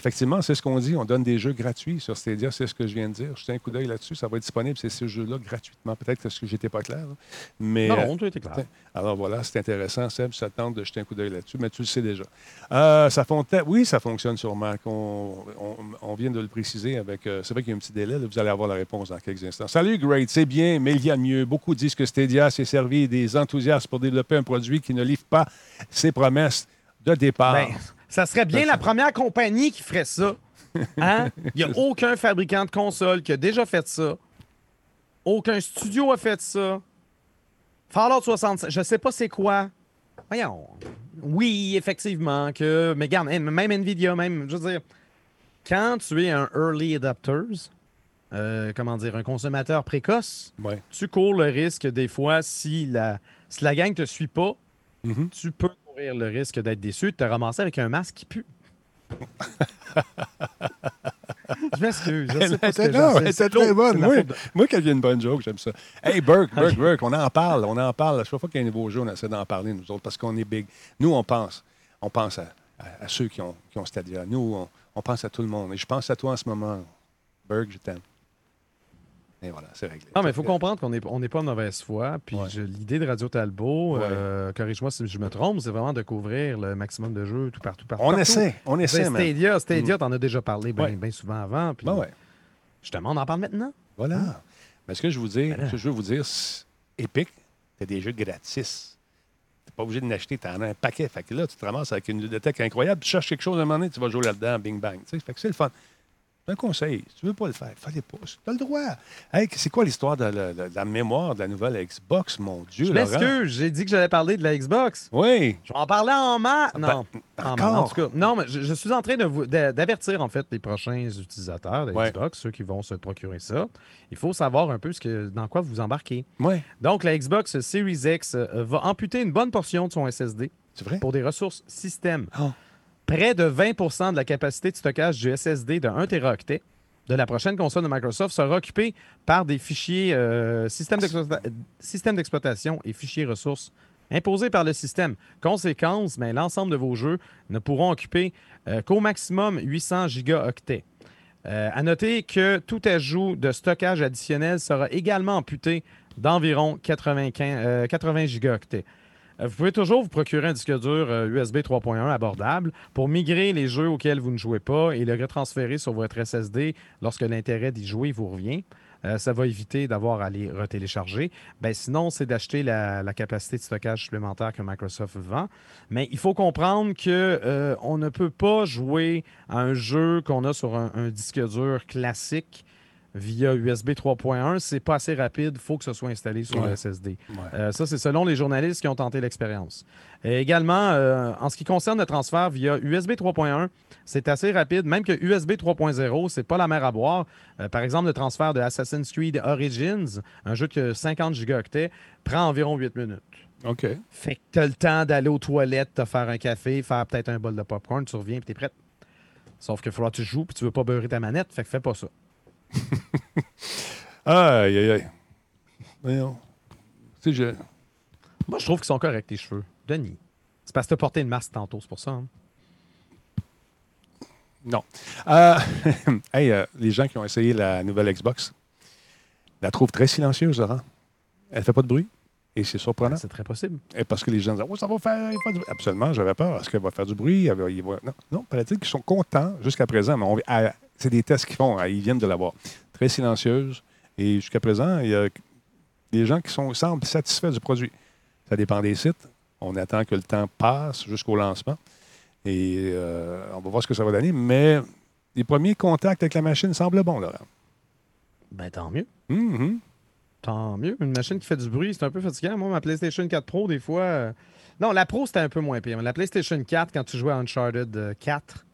Effectivement, c'est ce qu'on dit. On donne des jeux gratuits sur Stadia, c'est ce que je viens de dire. Jetez un coup d'œil là-dessus. Ça va être disponible, c'est ces jeux-là, gratuitement. Peut-être que j'étais pas clair. là. Mais, Non, euh, non, tout était clair. alors voilà, c'est intéressant, Seb. Ça tente de jeter un coup d'œil là-dessus, mais tu le sais déjà. Euh, ça fonta- Oui, ça fonctionne sur Mac. On, on- on vient de le préciser avec. euh, c'est vrai qu'il y a un petit délai. là. Vous allez avoir la réponse dans quelques instants. Salut, Great. C'est bien, mais il y a mieux. Beaucoup disent que Stadia s'est servi des enthousiastes pour développer un produit qui ne livre pas ses promesses de départ. Ben, ça serait bien la première compagnie qui ferait ça. (laughs) Hein? Il n'y a aucun fabricant de console qui a déjà fait ça. Aucun studio a fait ça. Fallout 65, je sais pas c'est quoi. Voyons. Oui, effectivement, que. Mais regarde, même Nvidia, même, je veux dire, quand tu es un early adapters, euh, comment dire, un consommateur précoce, Ouais. tu cours le risque, des fois, si la, si la gang te suit pas, Mhm. tu peux courir le risque d'être déçu, de te ramasser avec un masque qui pue. (laughs) je m'excuse. Je sais pas ce que non, elle très bonne. Moi, de- moi, quand il y a une bonne joke, j'aime ça. Hey, Burke, Burke, (laughs) Burke, on en parle, on en parle. Chaque fois qu'il y a un nouveau jeu, on essaie d'en parler, nous autres, parce qu'on est big. Nous, on pense. On pense à, à- à ceux qui ont, qui ont Stadia. Nous, on, on pense à tout le monde. Et je pense à toi en ce moment. Burke, je t'aime. Et voilà, c'est réglé. Non, mais il faut comprendre qu'on n'est on n'est pas mauvaise foi. Puis Ouais. l'idée de Radio Talbot, Ouais. euh, corrige-moi si je me trompe, c'est vraiment de couvrir le maximum de jeux tout partout. partout On partout. essaie, on essaie, man. Stadia, Stadia t'en as déjà parlé bien Ouais. souvent avant. Puis Ben ouais, Justement, on en parle maintenant. voilà. Mais ce que je veux dire, Ben ce que je veux vous dire, c'est- Epic, t'as des jeux gratis. T'es pas obligé de l'acheter, t'en as un paquet. Fait que là, tu te ramasses avec une bibliothèque incroyable, tu cherches quelque chose à un moment donné, tu vas jouer là-dedans, bing bang. Fait que c'est le fun. Un conseil. Si tu veux pas le faire, fallait pas. Tu as le droit. Hey, c'est quoi l'histoire de, la- de la mémoire de la nouvelle Xbox, mon Dieu, Je m'excuse, j'ai dit que j'allais parler de la Xbox. Oui. Je vais en parler en mars. Non. Ben, En, encore? en tout cas, non, mais je, je suis en train d'avertir en fait les prochains utilisateurs de Ouais. Xbox, ceux qui vont se procurer ça. Il faut savoir un peu ce que, dans quoi vous embarquez. Oui. Donc, la Xbox Series X euh, va amputer une bonne portion de son SSD C'est vrai? pour des ressources système. Oh. Près de 20% de la capacité de stockage du SSD de 1 Teraoctet de la prochaine console de Microsoft sera occupée par des fichiers euh, système d'exploita- système d'exploitation et fichiers ressources imposés par le système. Conséquence, mais l'ensemble de vos jeux ne pourront occuper euh, qu'au maximum 800 gigaoctets. Euh, à noter que tout ajout de stockage additionnel sera également amputé d'environ 95, euh, 80 gigaoctets. Euh, Vous pouvez toujours vous procurer un disque dur euh, USB 3.1 abordable pour migrer les jeux auxquels vous ne jouez pas et le retransférer sur votre SSD lorsque l'intérêt d'y jouer vous revient. Euh, ça va éviter d'avoir à les retélécharger. Ben, sinon, c'est d'acheter la, capacité de stockage supplémentaire que Microsoft vend. Mais il faut comprendre que euh, on ne peut pas jouer à un jeu qu'on a sur un disque dur classique via USB 3.1. C'est pas assez rapide. Il faut que ce soit installé sur Ouais. le SSD. Ouais. Euh, ça, c'est selon les journalistes qui ont tenté l'expérience. Et également, euh, en ce qui concerne le transfert via USB 3.1, c'est assez rapide. Même que USB 3.0, c'est pas la mer à boire. Euh, par exemple, le transfert de Assassin's Creed Origins, un jeu de 50 gigaoctets, prend environ 8 minutes. OK. Fait que tu as le temps d'aller aux toilettes, te faire un café, faire peut-être un bol de popcorn, tu reviens et tu es prêt. Sauf qu'il faudra que tu joues puis tu veux pas beurrer ta manette, fait que fais pas ça. (laughs) Aïe, aïe, aïe. Voyons. Tu sais, je... Moi, je trouve qu'ils sont corrects, tes cheveux. Denis. C'est parce que tu as porté une masque tantôt, c'est pour ça. hein. Non. Euh, (laughs) hey, euh, les gens qui ont essayé la nouvelle Xbox la trouvent très silencieuse, Laurent. Elle fait pas de bruit. Et c'est surprenant. C'est très possible. Et parce que les gens disent Oh, ça va faire, il va faire du bruit. Absolument, j'avais peur. Est-ce qu'elle va faire du bruit? Elle va- il va- Non, non paraît-il qu'ils sont contents jusqu'à présent. Mais on- c'est des tests qu'ils font. ah, Ils viennent de l'avoir. Très silencieuse. Et jusqu'à présent, il y a des gens qui sont, semblent satisfaits du produit. Ça dépend des sites. On attend que le temps passe jusqu'au lancement. Et euh, on va voir ce que ça va donner. Mais les premiers contacts avec la machine semblent bons, Laurent. Ben, tant mieux. Mhm. Tant mieux. Une machine qui fait du bruit, c'est un peu fatigant. Moi, ma PlayStation 4 Pro, des fois. euh, Non, la Pro, c'était un peu moins pire. Mais la PlayStation 4, quand tu jouais à Uncharted euh, 4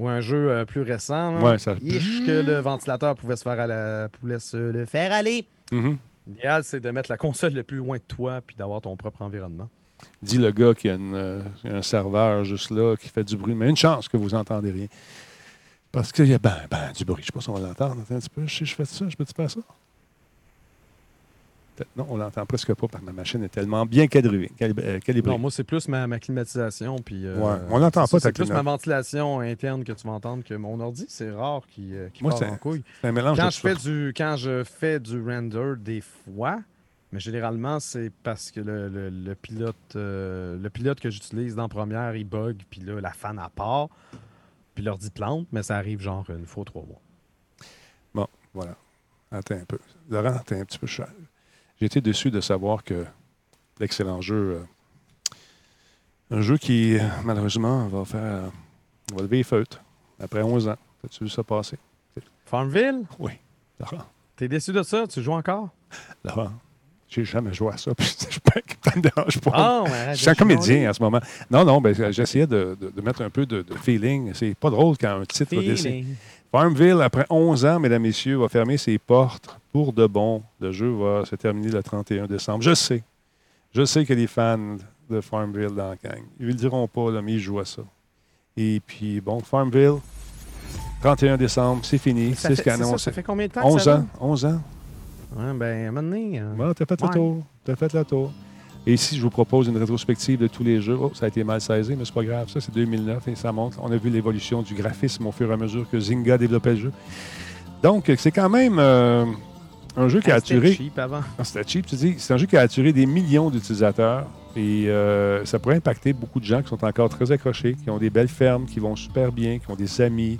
ou un jeu euh, plus récent, là, Ouais, ça- ish, que le ventilateur pouvait se faire à la... pouvait se le faire aller. Mhm. L'idéal, c'est de mettre la console le plus loin de toi puis d'avoir ton propre environnement. Dit le gars qui a une, euh, un serveur juste là qui fait du bruit. Mais une chance que vous n'entendez rien. Parce qu'il y a ben, ben, du bruit. Je ne sais pas si on va l'entendre. Attends un petit peu. Si je fais ça, je peux-tu faire ça? Non, on l'entend presque pas parce que ma machine est tellement bien calibrée. calib- euh, calibrée. Non, moi, c'est plus ma, ma climatisation. Puis, euh, Ouais, on n'entend pas C'est plus ma ventilation interne que tu vas entendre que mon ordi. C'est rare qu'il euh, Moi, part en couille. C'est un mélange Quand de je, fais du, quand je fais du render des fois, mais généralement, c'est parce que le, le- le pilote, euh, le pilote que j'utilise dans Première, il bug, puis là, la fan à part, puis l'ordi plante, mais ça arrive genre une fois trois mois. Bon, voilà. Attends un peu. Laurent, t'es un petit peu cher. J'ai été déçu de savoir que l'excellent jeu, euh, un jeu qui, euh, malheureusement, va faire, va lever les feutres après 11 ans. As-tu vu ça passer? Farmville, Oui. Laurent, t'es déçu de ça? Tu joues encore? Laurent, j'ai jamais joué à ça. (laughs) puis je suis pas- ça me dérange pas. Ah, ouais, je suis un comédien en ce moment. Non, non, ben, j'essayais de, de- de mettre un peu de, de feeling. C'est pas drôle quand un titre. Feeling. Farmville, après 11 ans, mesdames, messieurs, va fermer ses portes pour de bon. Le jeu va se terminer le 31 décembre. Je sais. Je sais qu'il y a des fans de Farmville dans la gang. Ils ne le diront pas, là, mais ils jouent à ça. Et puis, bon, Farmville, 31 décembre, c'est fini. C'est ce qu'a c'est ça, fait combien de temps que 11 ça ans. 11 ans. Ouais, ben, à un moment donné, euh, Bon, t'as fait le tour. T'as fait le tour. Et ici, je vous propose une rétrospective de tous les jeux. Oh, ça a été mal saisi, mais c'est pas grave. Ça, c'est 2009 et ça montre. On a vu l'évolution du graphisme au fur et à mesure que Zynga développait le jeu. Donc, c'est quand même euh, un jeu qui a ah, c'était attiré. cheap avant. Ah, C'était cheap, tu dis. C'est un jeu qui a attiré des millions d'utilisateurs. Et euh, ça pourrait impacter beaucoup de gens qui sont encore très accrochés, qui ont des belles fermes, qui vont super bien, qui ont des amis.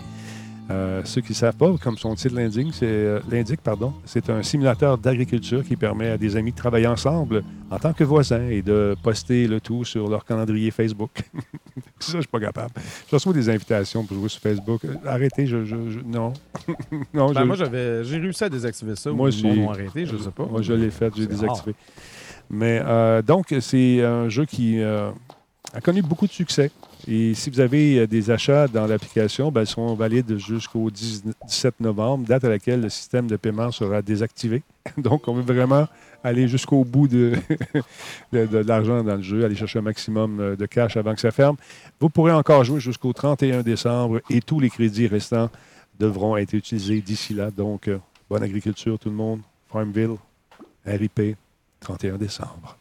Euh, ceux qui ne savent pas, comme son titre l'indique, c'est euh, l'indique, pardon, c'est un simulateur d'agriculture qui permet à des amis de travailler ensemble en tant que voisins et de poster le tout sur leur calendrier Facebook. (laughs) ça, je suis pas capable. Je reçois des invitations pour jouer sur Facebook. Euh, Arrêtez, je, je- je- non, (laughs) non. Ben, je- moi, j'avais, j'ai réussi à désactiver ça. Moi arrêté, je sais pas. Moi, je l'ai fait, j'ai désactivé. Mais euh, donc, c'est un jeu qui a connu beaucoup de succès. Et si vous avez euh, des achats dans l'application, ben, ils sont valides jusqu'au 10 17 novembre, date à laquelle le système de paiement sera désactivé. (laughs) Donc, on veut vraiment aller jusqu'au bout de, (laughs) de- de l'argent dans le jeu, aller chercher un maximum euh, de cash avant que ça ferme. Vous pourrez encore jouer jusqu'au 31 décembre et tous les crédits restants devront être utilisés d'ici là. Donc, euh, bonne agriculture tout le monde. Farmville, RIP, 31 décembre.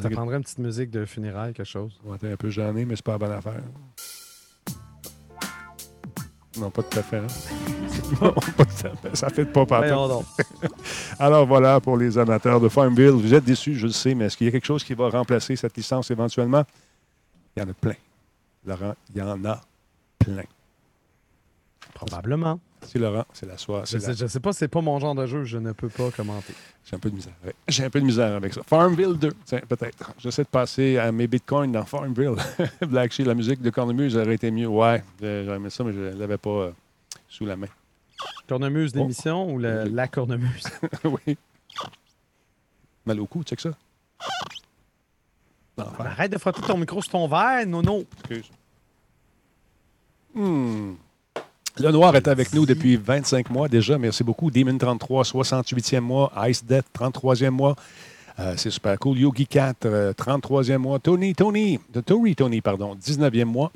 Ça que- prendrait une petite musique de funérailles, quelque chose. on va attendre un peu, j'en ai, mais c'est pas la bonne affaire. Non, pas tout à fait. hein. À fait. Ça fait pas partout. (laughs) Alors voilà pour les amateurs de Farmville. Vous êtes déçus, je le sais, mais est-ce qu'il y a quelque chose qui va remplacer cette licence éventuellement? Il y en a plein. Laurent, il y en a plein. Probablement. C'est Laurent, c'est la soirée. Je sais, je sais pas, c'est pas mon genre de jeu, je ne peux pas commenter. J'ai un peu de misère. J'ai un peu de misère avec ça. Farmville 2, tiens, peut-être. J'essaie de passer à mes bitcoins dans Farmville. (laughs) Black Sheep, la musique de Cornemuse aurait été mieux. Ouais, j'aurais aimé ça, mais je ne l'avais pas euh, sous la main. Cornemuse Oh. d'émission ou la cornemuse? (laughs) oui. Mal au cou, tu sais que ça? Arrête de frotter ton micro sur ton verre, Nono. excuse. Hmm. Le Noir est avec nous depuis 25 mois déjà. Merci beaucoup. Demon 33, 68e mois. Ice Death, 33e mois. Euh, c'est super cool. Yogi 4, euh, 33e mois. Tony, Tony, de Tori Tony, pardon, 19e mois.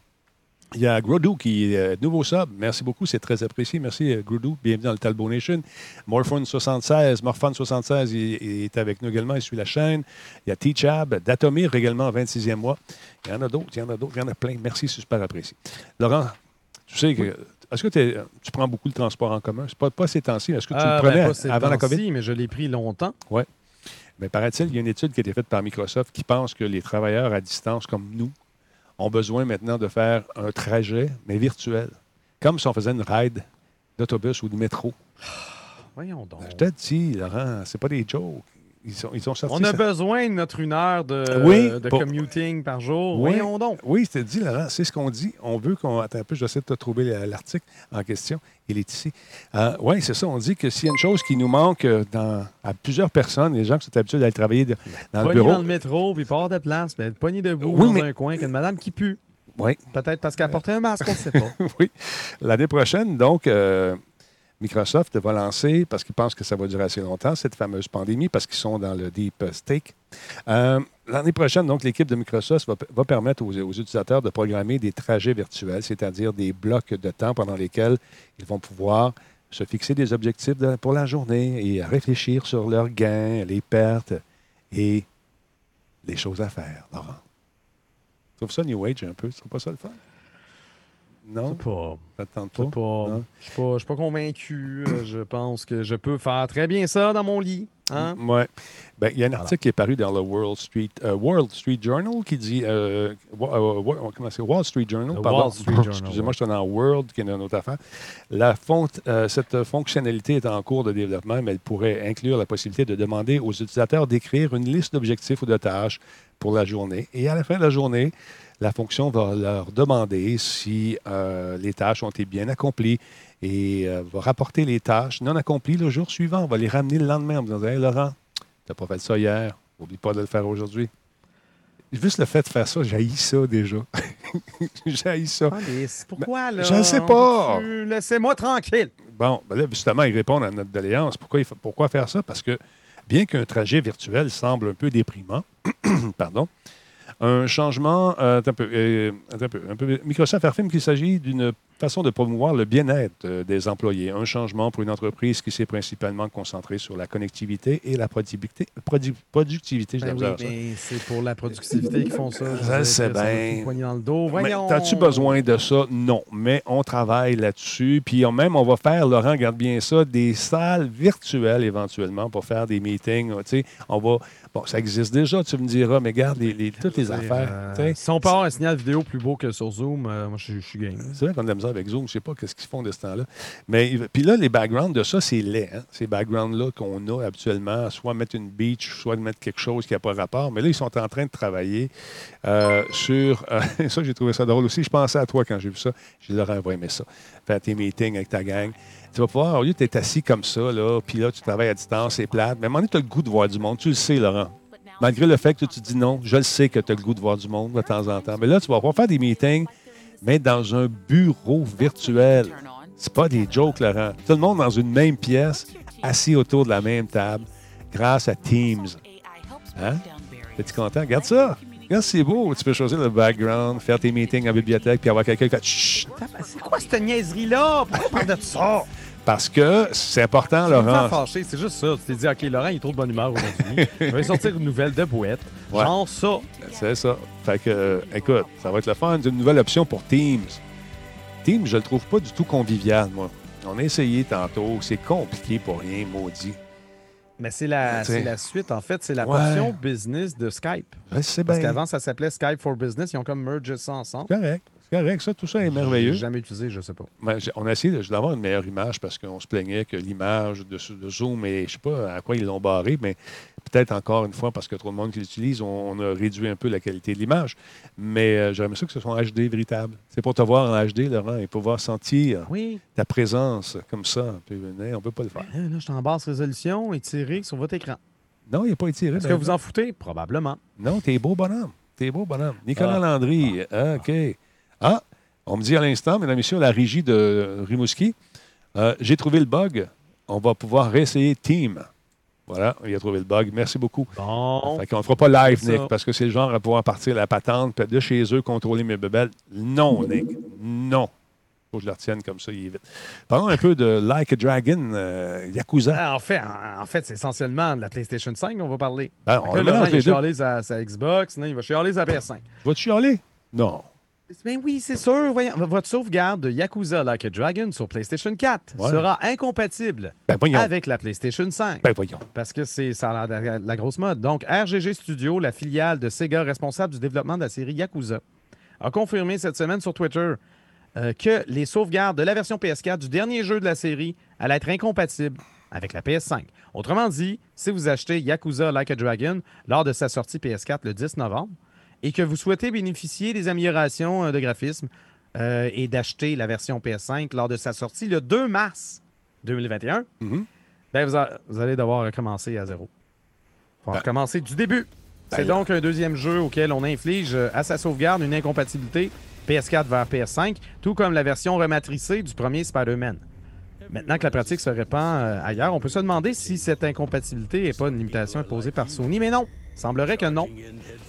Il y a Grodu qui est euh, nouveau sub. Merci beaucoup, c'est très apprécié. Merci, euh, Grodu. Bienvenue dans le Talbot Nation. Morphone 76, Morphone 76, il, il est avec nous également. Il suit la chaîne. Il y a T-Chab, Datomir également, 26e mois. Il y en a d'autres, il y en a d'autres, il y en a plein. Merci, c'est super apprécié. Laurent, tu sais que. Est-ce que tu prends beaucoup le transport en commun? C'est pas, pas ces temps-ci. Est-ce que tu Ah, le ben, prenais pas avant la COVID? mais je l'ai pris longtemps. Mais paraît-il, il y a une étude qui a été faite par Microsoft qui pense que les travailleurs à distance comme nous ont besoin maintenant de faire un trajet, mais virtuel. Comme si on faisait une ride d'autobus ou de métro. Voyons donc. Je te dis, Laurent, c'est pas des jokes. Ils, sont, On a ça- besoin de notre une heure de, Oui, de pour- commuting par jour. Oui. Voyons donc. Oui, je te dis, Laurent, c'est ce qu'on dit. On veut qu'on. Attends un peu, j'essaie de te trouver la- l'article en question. Il est ici. oui, c'est ça. On dit que s'il y a une chose qui nous manque euh, dans, à plusieurs personnes, les gens qui sont habitués d'aller travailler de- dans le bureau. dans le métro, puis pas hors de place, mais pogné debout Oui, dans mais- un coin, qu'une madame qui pue. Oui, Peut-être parce qu'elle portait un masque, on ne sait pas. (laughs) oui. L'année prochaine, donc, euh, Microsoft va lancer, parce qu'ils pensent que ça va durer assez longtemps, cette fameuse pandémie, parce qu'ils sont dans le deep stake. Euh, L'année prochaine, donc, l'équipe de Microsoft va, permettre aux, utilisateurs de programmer des trajets virtuels, c'est-à-dire des blocs de temps pendant lesquels ils vont pouvoir se fixer des objectifs pour la journée et réfléchir sur leurs gains, les pertes et les choses à faire. Laurent. Tu trouves ça New Age un peu? Tu trouves pas ça le fun? Non? sais pas. Ça te tente Je pas? pas. Non? Je suis pas, je suis pas convaincu. Euh, Je pense que je peux faire très bien ça dans mon lit. Hein? Ouais. Ben, il y a un article qui est paru dans le World Street, euh, World Street Journal qui dit. euh, euh, comment c'est? Wall Street Journal, Le pardon. Wall Excusez-moi, je suis dans World, qui est une autre affaire. La font- cette fonctionnalité est en cours de développement, mais elle pourrait inclure la possibilité de demander aux utilisateurs d'écrire une liste d'objectifs ou de tâches pour la journée. Et à la fin de la journée, la fonction va leur demander si euh, les tâches ont été bien accomplies et euh, va rapporter les tâches non accomplies le jour suivant. On va les ramener le lendemain en me disant Hey, Laurent, tu n'as pas fait ça hier, oublie pas de le faire aujourd'hui. Juste le fait de faire ça, j'haïs ça déjà. (laughs) j'haïs ça. Pourquoi là? je ne sais pas. Laissez-moi tranquille? Bon, ben là, justement, ils répondent à notre doléance. Pourquoi, pourquoi faire ça? Parce que bien qu'un trajet virtuel semble un peu déprimant, (clears throat) pardon, un changement. euh, un peu, euh, un peu, un peu- Microsoft affirme qu'il s'agit d'une façon de promouvoir le bien-être euh, des employés. Un changement pour une entreprise qui s'est principalement concentrée sur la connectivité et la productivité. produ- productivité, Ben oui, ça. c'est pour la productivité qu'ils font ça. Ça va bien. être une poignée dans le dos. Mais Voyons. As-tu besoin de ça? Non. Mais on travaille là-dessus. Puis on- même, on va faire, Laurent, regarde bien ça, des salles virtuelles éventuellement pour faire des meetings. On va. Bon, ça existe déjà, tu me diras, mais regarde les, les- toutes les C'est, affaires. euh, si on peut avoir un signal vidéo plus beau que sur Zoom, euh, moi, je, suis game. C'est vrai qu'on a de avec Zoom, je ne sais pas qu'est-ce qu'ils font de ce temps-là. Mais puis là, les backgrounds de ça, c'est laid. hein. Ces backgrounds-là qu'on a habituellement, soit mettre une beach, soit mettre quelque chose qui n'a pas rapport. Mais là, ils sont en train de travailler euh, sur. euh, (laughs) ça, j'ai trouvé ça drôle aussi. Je pensais à toi quand j'ai vu ça. Dit, Laurent va aimer ça. Faire tes meetings avec ta gang. Tu vas pouvoir, au lieu d'être assis comme ça, là, puis là, tu travailles à distance, c'est plate. Mais à un moment donné, tu as le goût de voir du monde. Tu le sais, Laurent. Malgré le fait que tu dis non, je le sais que tu as le goût de voir du monde de temps en temps. Mais là, tu vas pouvoir faire des meetings, mais dans un bureau virtuel. C'est pas des jokes, Laurent. Tout le monde dans une même pièce, assis autour de la même table, grâce à Teams. Hein? Es-tu content? Regarde ça. Regarde, c'est beau. Tu peux choisir le background, faire tes meetings en bibliothèque, puis avoir quelqu'un qui fait! C'est quoi cette niaiserie-là? Pourquoi parle de ça? Parce que c'est important, Laurent. fâcher, c'est juste ça. Tu t'es dit, OK, Laurent, il est trop de bonne humeur aujourd'hui. (laughs) Il va sortir une nouvelle de boîte. Ouais. Genre ça. C'est ça. Fait que, euh, écoute, ça va être le fun. C'est une nouvelle option pour Teams. Teams, je le trouve pas du tout convivial, moi. On a essayé tantôt. C'est compliqué pour rien, maudit. Mais c'est la, suite, en fait. C'est la Ouais. portion business de Skype. Parce qu'avant, ça s'appelait Skype for Business. Ils ont comme mergé ça ensemble. Correct. C'est correct, ça. Tout ça est merveilleux. jamais utilisé, je sais pas. J'ai- on a essayé d'avoir une meilleure image parce qu'on se plaignait que l'image de, de Zoom, et je ne sais pas à quoi ils l'ont barré, mais peut-être encore une fois parce qu'il y a trop de monde qui l'utilise, on, on a réduit un peu la qualité de l'image. Mais euh, j'aimerais ça que ce soit en HD véritable. C'est pour te voir en HD, Laurent, et pouvoir sentir Oui. ta présence comme ça. Puis, on ne peut pas le faire. Là, là, je suis en basse résolution étiré sur votre écran. Non, il n'est pas étiré. Est-ce ben, que vous en foutez? Probablement. Non, t'es beau bonhomme. T'es beau bonhomme. Nicolas Ah. Landry. ah, OK. Ah, on me dit à l'instant, mesdames et messieurs, la régie de Rimouski, euh, j'ai trouvé le bug. On va pouvoir réessayer Team. Voilà, il a trouvé le bug. Merci beaucoup. Bon. Fait qu'on ne fera pas live. Nick, parce que c'est le genre à pouvoir partir la patente, de chez eux, contrôler mes bebelles. Non, Nick. Non. Faut que je la retienne comme ça, il est vite. Parlons un peu de Like a Dragon, euh, Yakuza. Ah, En fait, en, en fait c'est essentiellement de la PlayStation 5 qu'on va parler. Ben, on Là, il va chialer sa, sa Xbox, sinon il va chialer sa PS5. Vas-tu chialer? Non. Ben oui, c'est sûr. Voyons, votre sauvegarde de Yakuza Like a Dragon sur PlayStation 4 Ouais. sera incompatible Ben avec la PlayStation 5. Ben voyons. Parce que c'est ça a la, la grosse mode. Donc, RGG Studio, la filiale de Sega responsable du développement de la série Yakuza, a confirmé cette semaine sur Twitter euh, que les sauvegardes de la version PS4 du dernier jeu de la série allaient être incompatibles avec la PS5. Autrement dit, si vous achetez Yakuza Like a Dragon lors de sa sortie PS4 le 10 novembre et que vous souhaitez bénéficier des améliorations euh, de graphisme euh, et d'acheter la version PS5 lors de sa sortie le 2 mars 2021, Mhm. ben, vous, a- vous allez devoir recommencer à zéro. Faut Ben- recommencer du début. C'est là- donc un deuxième jeu auquel on inflige euh, à sa sauvegarde une incompatibilité PS4 vers PS5, tout comme la version rematricée du premier Spider-Man. Maintenant que la pratique se répand ailleurs, on peut se demander si cette incompatibilité n'est pas une limitation imposée par Sony, mais non. Semblerait que non.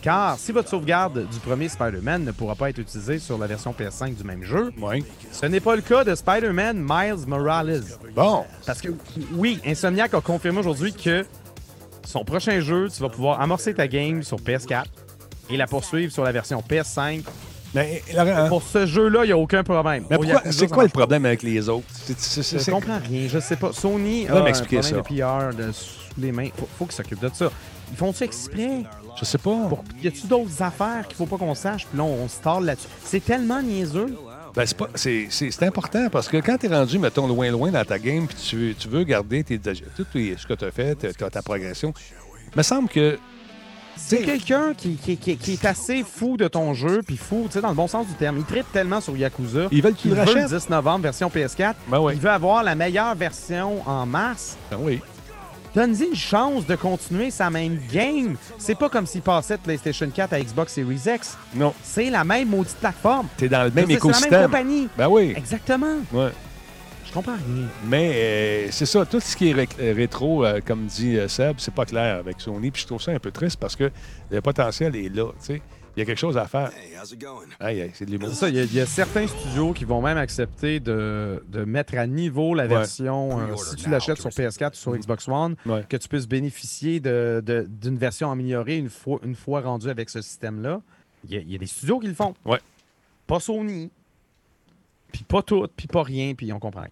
Car si votre sauvegarde du premier Spider-Man ne pourra pas être utilisée sur la version PS5 du même jeu, Oui. ce n'est pas le cas de Spider-Man Miles Morales. Bon. Parce que, oui, Insomniac a confirmé aujourd'hui que son prochain jeu, tu vas pouvoir amorcer ta game sur PS4 et la poursuivre sur la version PS5. Mais, Laurent, Pour ce jeu-là, il n'y a aucun problème. mais c'est quoi le problème avec les autres? C'est- c'est- Je comprends rien. Je sais pas. Sony a un problème ça. de PR de sous les mains. Faut, faut qu'ils s'occupent de ça. Ils font ça exprès? Je sais pas. Pour... Y a-tu d'autres affaires qu'il faut pas qu'on sache? Puis là, on se tarde là-dessus. C'est tellement niaiseux. Ben, c'est, pas- c'est, c'est- c'est important parce que quand tu es rendu, mettons, loin, loin dans ta game, puis tu, veux- tu veux garder tes, tout ce que tu as fait, ta, ta- progression, il me semble que. C'est quelqu'un qui, qui- qui- qui est assez fou de ton jeu, puis fou, tu sais, dans le bon sens du terme. Il tripe tellement sur Yakuza. Ils veulent qu'il le veut le rachète. 10 novembre, version PS4. Ben oui. Il veut avoir la meilleure version en mars. Ben oui. Donne-lui une chance de continuer sa même game. C'est pas comme s'il passait de PlayStation 4 à Xbox Series X. Non. C'est la même maudite plateforme. Tu es dans le même dire, C'est la écosystème. même compagnie. Ben oui. Exactement. Ouais. Je comprends rien. Mais euh, c'est ça, tout ce qui est ré- euh, rétro, euh, comme dit euh, Seb, c'est pas clair avec Sony. Puis je trouve ça un peu triste parce que le potentiel est là. tu sais. Il y a quelque chose à faire. Aïe, aïe, c'est de l'humour. C'est ça, il y, a- il y a certains studios qui vont même accepter de, de mettre à niveau la Ouais. version, euh, si tu l'achètes sur PS4 ou sur Xbox One, Ouais. que tu puisses bénéficier de- de- d'une version améliorée une fois, une fois rendu avec ce système-là. Il y, a- il y a des studios qui le font. Ouais. Pas Sony. Puis pas tout, puis pas rien, puis on comprend.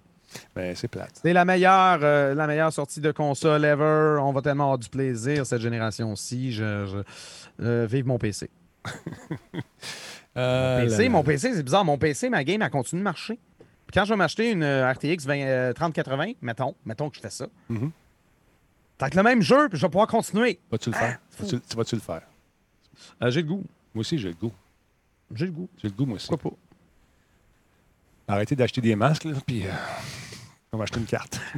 Ben, c'est plate. C'est la meilleure, euh, la meilleure sortie de console ever. On va tellement avoir du plaisir cette génération-ci. Je, je- euh, vive mon PC. Euh, PC, là, là. mon PC, c'est bizarre. Mon PC, ma game, elle continue de marcher. Puis quand je vais m'acheter une euh, RTX 20, euh, 3080, mettons, mettons que je fais ça. Mhm. T'as le même jeu, puis je vais pouvoir continuer. Vas-tu le faire? fou. Vas-tu, tu vas-tu le faire? Euh, j'ai le goût. Moi aussi, j'ai le goût. J'ai le goût. J'ai le goût, moi aussi. Pourquoi pas? Arrêtez d'acheter des masques, là, puis euh, on va acheter une carte. (laughs)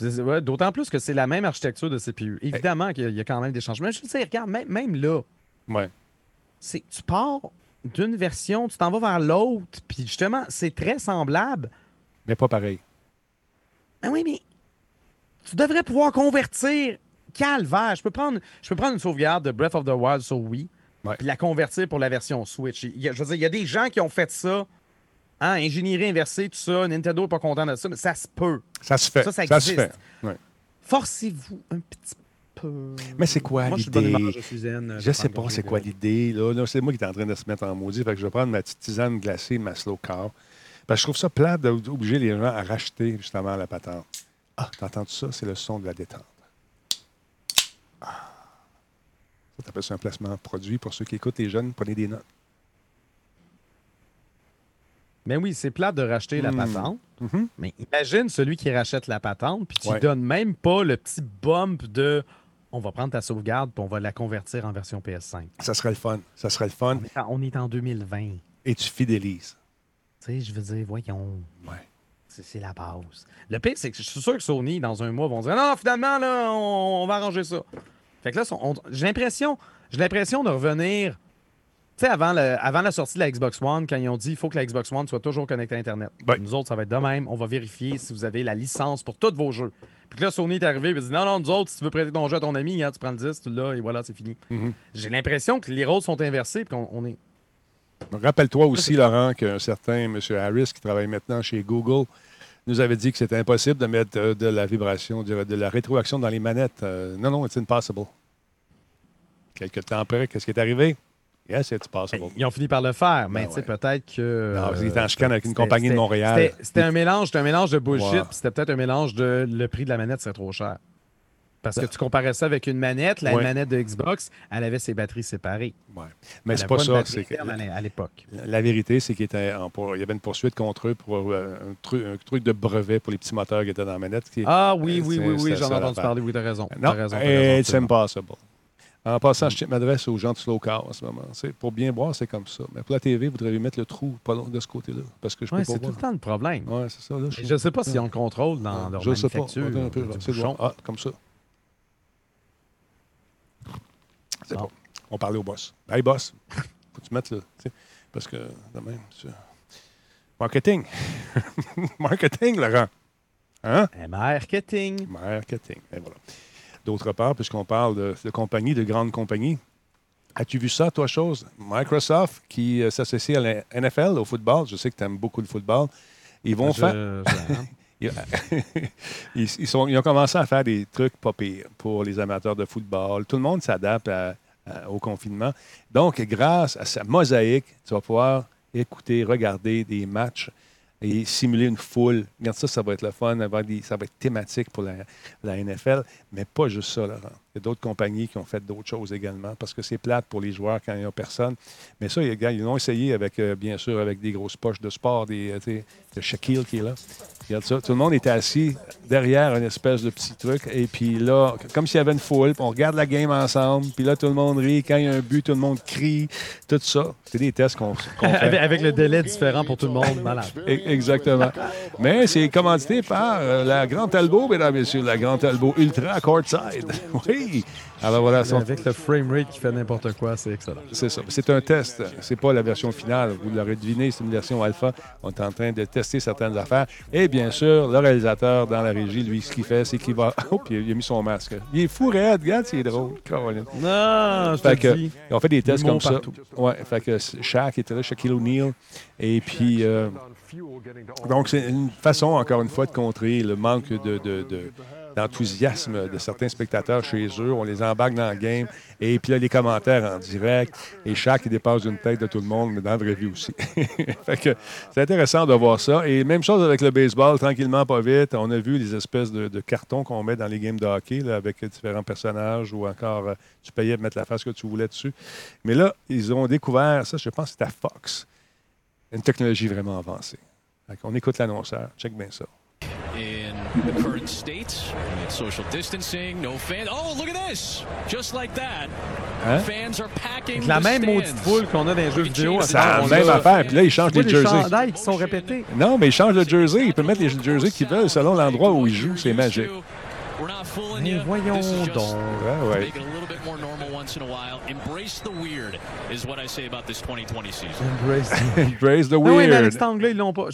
Ouais, D'autant plus que c'est la même architecture de CPU. Évidemment qu'il y a quand même des changements. Je veux dire, regarde, même, même là, Ouais. C'est tu pars d'une version, tu t'en vas vers l'autre, puis justement, c'est très semblable. Mais pas pareil. Ben oui, mais tu devrais pouvoir convertir. Calvaire, je peux prendre, je peux prendre une sauvegarde de Breath of the Wild sur Wii, puis la convertir pour la version Switch. Il y a- je veux dire, il y a des gens qui ont fait ça, hein, ingénierie inversée, tout ça. Nintendo n'est pas content de ça, mais ça se peut. Ça se fait. Ça, ça se existe. fait. Ouais. Forcez-vous un petit peu. Mais c'est quoi l'idée? humeur, je sais pas c'est quoi l'idée. Là, Là, c'est moi qui est en train de se mettre en maudit. Fait que je vais prendre ma petite tisane glacée, ma slow car. Parce que je trouve ça plate d'obliger les gens à racheter justement la patente. Ah, t'entends ça? C'est le son de la détente. Ah. Ça t'appelle ça un placement produit. Pour ceux qui écoutent, les jeunes, prenez des notes. Mais oui, c'est plate de racheter la Hmm. patente. Mhm. Mais imagine celui qui rachète la patente, puis tu Ouais. lui donnes même pas le petit bump de on va prendre ta sauvegarde, puis on va la convertir en version PS5. Ça serait le fun. Ça serait le fun. On est en, on est en 2020. Et tu fidélises. Tu sais, je veux dire, voyons. Ouais. C'est la base. Le pire, c'est que je suis sûr que Sony, dans un mois, vont dire non, finalement, là, on, on va arranger ça. Fait que là, on- j'ai l'impression, j'ai l'impression de revenir. Sais, avant, le- avant la sortie de la Xbox One, quand ils ont dit il faut que la Xbox One soit toujours connectée à Internet. Nous autres, ça va être de même. On va vérifier si vous avez la licence pour tous vos jeux. Puis là, Sony est arrivé et dit non, non, nous autres, si tu veux prêter ton jeu à ton ami, hein, tu prends le 10, tu l'as et voilà, c'est fini. Mhm. J'ai l'impression que les rôles sont inversés puis qu'on on est. Rappelle-toi aussi, Laurent, qu'un certain M. Harris, qui travaille maintenant chez Google, nous avait dit que c'était impossible de mettre euh, de la vibration, de, de la rétroaction dans les manettes. Euh, non, non, it's impossible. Quelques temps après, qu'est-ce qui est arrivé? Yes, it's possible. Ils ont fini par le faire, mais Ben tu sais, ouais. peut-être que. Non, euh, il était en chicane avec une compagnie de Montréal. c'était- un mélange, c'était un mélange de bullshit, c'était peut-être un mélange de le prix de la manette, c'est trop cher. Parce que tu comparais ça avec une manette, la Ouais. manette de Xbox, elle avait ses batteries séparées. Ouais. Mais c'est pas une ça. c'est à l'é- à l'époque. La vérité, c'est qu'il y avait une poursuite contre eux pour euh, un, truc, un truc de brevet pour les petits moteurs qui étaient dans la manette. qui- Ah oui, Euh, oui, oui, oui, j'en ai entendu parler, oui, t'as raison. Non, raison, it's raison, absolument. impossible. En passant, je m'adresse aux gens de Slow Car en ce moment. Pour bien boire, c'est comme ça. Mais pour la TV, vous devriez mettre le trou pas loin de ce côté-là. Parce que je Ouais, peux c'est tout le temps le problème. Ouais, c'est ça. Là, Je ne sais pas s'ils ont le contrôle dans leur je sais pas. manufacture. Un peu, voir. Ah, comme ça. C'est Bon. bon. On parlait au boss. Hey, boss, faut que tu mettes là. Parce que, de même, Marketing. (laughs) Marketing, Laurent. Hein? Eh, Marketing. Marketing. Et voilà. D'autre part, puisqu'on parle de, de compagnies, de grandes compagnies, as-tu vu ça, toi, chose? Microsoft qui euh, s'associe à la NFL, au football. Je sais que tu aimes beaucoup le football. Ils vont Je- faire. je- hein. (laughs) Ils, (laughs) ils, ils sont- ils ont commencé à faire des trucs pas pires pour les amateurs de football. Tout le monde s'adapte au confinement. Donc, grâce à sa mosaïque, tu vas pouvoir écouter, regarder des matchs et simuler une foule. Regarde ça, ça va être le fun. des- ça va être thématique pour la, NFL. Mais pas juste ça, Laurent. Il y a d'autres compagnies qui ont fait d'autres choses également parce que c'est plate pour les joueurs quand il n'y a personne. Mais ça, ils, l'ont essayé avec, euh, bien sûr, avec des grosses poches de sport, des, euh, de Shaquille qui est là. Regarde ça. Tout le monde était assis derrière une espèce de petit truc. Et puis là, comme s'il y avait une foule, on regarde la game ensemble. Puis là, tout le monde rit. Quand il y a un but, tout le monde crie. Tout ça. C'est des tests qu'on (laughs) fait. avec le délai différent pour tout le monde, malade. E- Exactement. Mais c'est commandité par euh, la Grande Talbot, mesdames et messieurs, la Grande Talbot Ultra Courtside. (laughs) Oui. Alors voilà, son- Avec le frame rate qui fait n'importe quoi, c'est excellent. c'est ça. C'est un test. C'est pas la version finale. Vous l'aurez deviné, c'est une version alpha. On est en train de tester certaines affaires. Et bien sûr, le réalisateur dans la régie, lui, ce qu'il fait, c'est qu'il va. (laughs) Oh, puis il a mis son masque. Il est fou, raide. Regarde, c'est drôle. Caroline. Non, je Fait te que, dis. on fait des tests comme ça. partout. Ouais, fait que Shaq était là, Shaquille O'Neal. Et puis, euh, donc, c'est une façon, encore une fois, de contrer le manque de, de- de- d'enthousiasme de certains spectateurs chez eux. On les embarque dans le game. Et puis là, les commentaires en direct. Et Shaq, il dépasse une tête de tout le monde, mais dans la vraie vie aussi. (laughs) fait que c'est intéressant de voir ça. Et même chose avec le baseball, tranquillement, pas vite. On a vu les espèces de, de cartons qu'on met dans les games de hockey là, avec différents personnages ou encore euh, tu payais pour mettre la face que tu voulais dessus. Mais là, ils ont découvert, ça, je pense que c'était à Fox, une technologie vraiment avancée. On écoute l'annonceur. Check bien ça. In the current state. It's social distancing, no fans. Oh, look at this! Just like that, Hein? fans are packing Avec la the même maudite stands. foule qu'on a dans les jeux vidéo. C'est la même a- affaire. Puis là, ils changent les les jerseys. chandails qui sont répétés. Non, mais ils changent de jersey. Ils peuvent mettre les jerseys qu'ils veulent selon l'endroit où ils jouent. C'est magique. Mais voyons donc. Ouais, ouais. Normal once in a while. Embrace the weird is what I say about this 2020 season. Embrace. (laughs) Embrace the Ah oui, mais weird. avec cet angle-là, ils l'ont pas.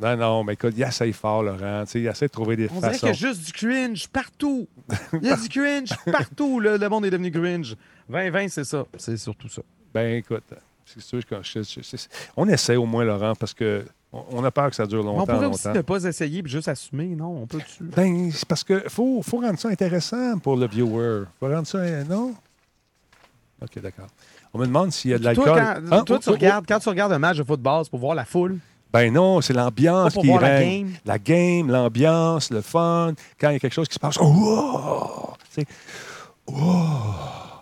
Non, non, mais écoute, il essaye fort, Laurent. Tu sais, il essaie de trouver des On dirait qu'il y façons. a juste du cringe partout. (laughs) Il y a du cringe partout. Le, le monde est devenu cringe. 2020, c'est ça. C'est surtout ça. Ben, écoute, c'est sûr que je- je- je- on essaie au moins, Laurent, parce que on on a peur que ça dure Mais on longtemps, pourrait aussi longtemps. ne pas essayer et juste assumer. Non, on peut-tu? Ben, c'est parce que faut, faut rendre ça intéressant pour le viewer. faut rendre ça... euh, Non? OK, d'accord. On me demande s'il y a de Toi, l'alcool. quand, Ah, toi, oh, tu oh, regardes, quand tu regardes un match de football, c'est pour voir la foule? Ben non, c'est l'ambiance qui règne. game? La game, l'ambiance, le fun. Quand il y a quelque chose qui se passe, oh! Tu sais, oh!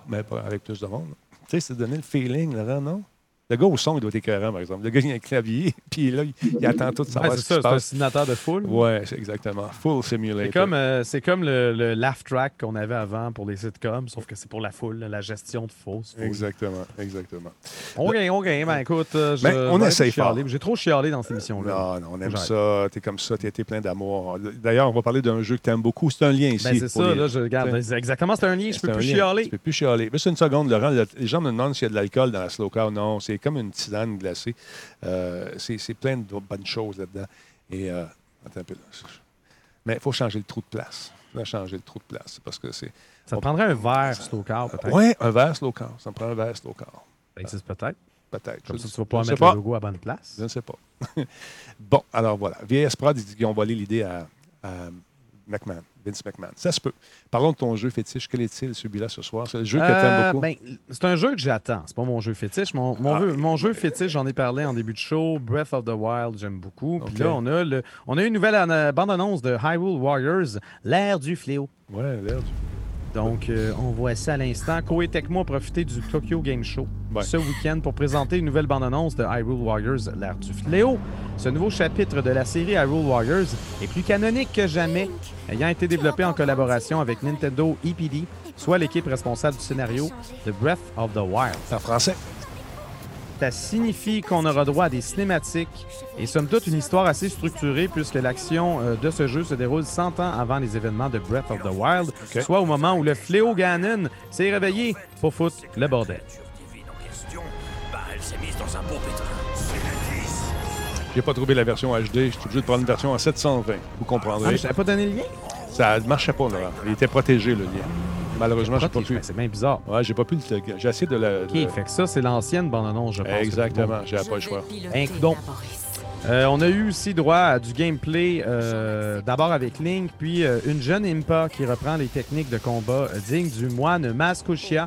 Mais pas avec plus de monde. Tu sais, c'est donner le feeling, Laurent, non? Le gars au son, il doit être écœurant, par exemple. Le gars, il a un clavier, (laughs) puis là, il, il attend tout de savoir c'est ce qui se ça, c'est un simulateur de foule. Ouais, c'est exactement. Full Simulator. C'est comme, euh, c'est comme le, le laugh track qu'on avait avant pour les sitcoms, sauf que c'est pour la foule, la gestion de fausses foules. Exactement, exactement. OK, OK. Ben écoute, euh, je, Ben, on je vais essaye fort. J'ai trop chialé dans cette émission-là. Non, non, on aime ça. T'es comme ça, t'es plein d'amour. D'ailleurs, on va parler d'un jeu que t'aimes beaucoup. C'est un lien ici. Ben, c'est ça, les- là, je regarde. Exactement, c'est un lien, je peux plus lien. chialer. Tu peux plus chialer. Juste une seconde, Laurent. le- Les gens me demandent s'il y a de l'alcool dans la slow car. Non, c'est comme une tisane glacée. Euh, c'est plein de bonnes choses là-dedans. Et, euh, attends un peu. là. Mais il faut changer le trou de place. Il faut changer le trou de place. Parce que c'est. Ça prendrait un verre slow car, peut-être? Ouais, un verre slow car. Ça me prend un verre slow car. Ça existe peut-être. Peut-être. Comme Je- ça, tu vas pouvoir mettre pas. le logo à bonne place. Je ne sais pas. (laughs) bon, alors voilà. VS Prod, ils ils ont volé l'idée à, à McMahon, Vince McMahon. Ça se peut. Parlons de ton jeu fétiche. Quel est-il, celui-là, ce soir? C'est le jeu que Euh, beaucoup? ben, c'est un jeu que j'attends. C'est pas mon jeu fétiche. Mon, mon, Ah. jeu, mon jeu fétiche, j'en ai parlé en début de show. Breath of the Wild, j'aime beaucoup. Puis là, on a, le, on a une nouvelle bande-annonce de Hyrule Warriors, l'ère du fléau. Ouais, l'air du- Donc, euh, on voit ça à l'instant. Koei Tecmo a profité du Tokyo Game Show Ouais. ce week-end pour présenter une nouvelle bande-annonce de Hyrule Warriors, l'ère du fléau. Ce nouveau chapitre de la série Hyrule Warriors est plus canonique que jamais, ayant été développé en collaboration avec Nintendo EPD, soit l'équipe responsable du scénario de Breath of the Wild. C'est en français. Ça signifie qu'on aura droit à des cinématiques et somme toute une histoire assez structurée puisque l'action euh, de ce jeu se déroule 100 ans avant les événements de Breath of the Wild, soit au moment où le fléau Ganon s'est réveillé pour foutre le bordel. J'ai pas trouvé la version HD. Je suis obligé de prendre une version en 720. Vous Ah, comprendrez. mais je pas donné le lien? Ça ne marchait pas, Laurent. Il était protégé, le lien. Malheureusement, j'ai pas pu. C'est bien bizarre. Ouais, j'ai pas pu le. J'ai essayé de la. OK, de- fait que ça, c'est l'ancienne bande-annonce, je pense. Exactement, j'ai pas le choix. Un coudon. Euh, on a eu aussi droit à du gameplay, euh, d'abord avec Link, puis euh, une jeune Impa qui reprend les techniques de combat euh, dignes du moine Maskushia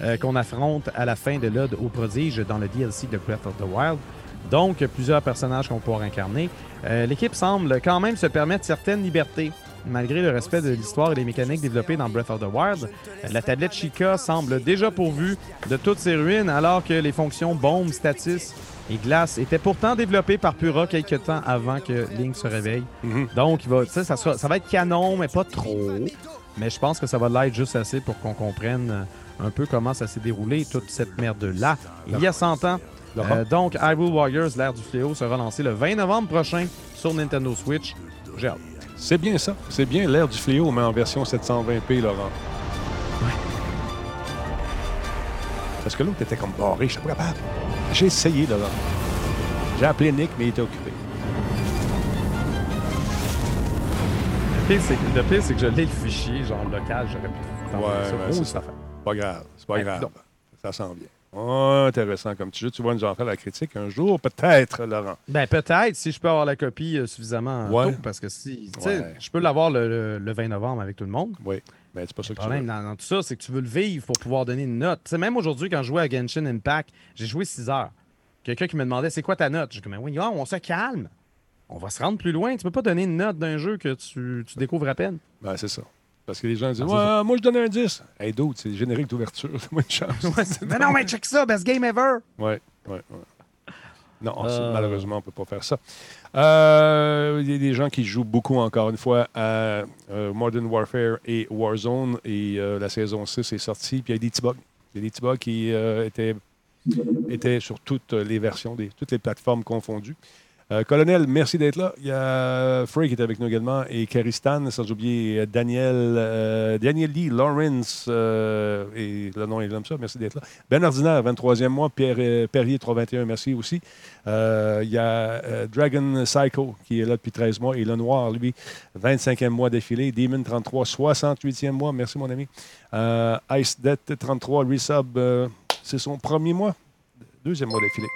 euh, qu'on affronte à la fin de l'Ode au prodige dans le DLC de Breath of the Wild. Donc, plusieurs personnages qu'on pourra incarner. Euh, L'équipe semble quand même se permettre certaines libertés. Malgré le respect de l'histoire et des mécaniques développées dans Breath of the Wild, la tablette Chica semble déjà pourvue de toutes ses ruines alors que les fonctions bombe, status et glace étaient pourtant développées par Pura quelques temps avant que Link se réveille. Mhm. Donc, il va, ça, va être canon, mais pas trop. Mais je pense que ça va l'être juste assez pour qu'on comprenne euh, un peu comment ça s'est déroulé, toute cette merde-là. Il y a 100 ans. Euh, donc, Hyrule Warriors, l'ère du fléau, sera lancé le 20 novembre prochain sur Nintendo Switch. J'ai hâte. C'est bien ça. C'est bien l'air du fléau, mais en version 720p, Laurent. Parce que l'autre était comme barré, je suis pas capable. J'ai essayé, Laurent. J'ai appelé Nick, mais il était occupé. Le pire, c'est que, le pire, c'est que je l'ai le fichier, genre local, j'aurais pu Ouais, ouais, c'est ça. Pas grave, c'est pas Ouais, grave. Ça sent bien. Oh, intéressant comme petit jeu. Tu vas nous en faire la critique un jour, peut-être, Laurent. Ben peut-être, si je peux avoir la copie euh, suffisamment Ouais. tôt, parce que si, tu Ouais. je peux l'avoir le, le- le 20 novembre avec tout le monde. Oui, mais c'est pas ça Le que tu problème veux. dans, dans tout ça, c'est que tu veux le vivre pour pouvoir donner une note. Tu sais, même aujourd'hui, quand je jouais à Genshin Impact, j'ai joué 6 heures. Quelqu'un qui me demandait c'est quoi ta note? J'ai dit, mais oui, ah, on se calme. On va se rendre plus loin. Tu peux pas donner une note d'un jeu que tu, tu découvres à peine. Ben, c'est ça. Parce que les gens disent Ah, Ouais, moi, je donne un 10. Hey, d'autres, c'est le générique d'ouverture. (laughs) Donne-moi une chance. mais non, mais check ça, best game ever. Oui, oui, oui. Non, Euh. malheureusement, on ne peut pas faire ça. Euh, Il y a des gens qui jouent beaucoup, encore une fois, à euh, Modern Warfare et Warzone. Et euh, la saison 6 est sortie. Puis il y a des petits bugs. Il y a des petits bugs qui euh, étaient, étaient sur toutes les versions, des, toutes les plateformes confondues. Euh, Colonel, merci d'être là. Il y a Frey qui est avec nous également et Karistan, sans oublier Daniel, euh, Daniel Lee, Lawrence, euh, et le nom est comme ça, merci d'être là. Ben Ordinaire, 23e mois, Pierre euh, Perrier, 321, merci aussi. Euh, Il y a euh, Dragon Psycho qui est là depuis 13 mois et Le Noir, lui, 25e mois d'affilée. Demon, 33, 68e mois, merci mon ami. Euh, Ice Death, 33, Resub, euh, c'est son premier mois, deuxième mois d'affilée.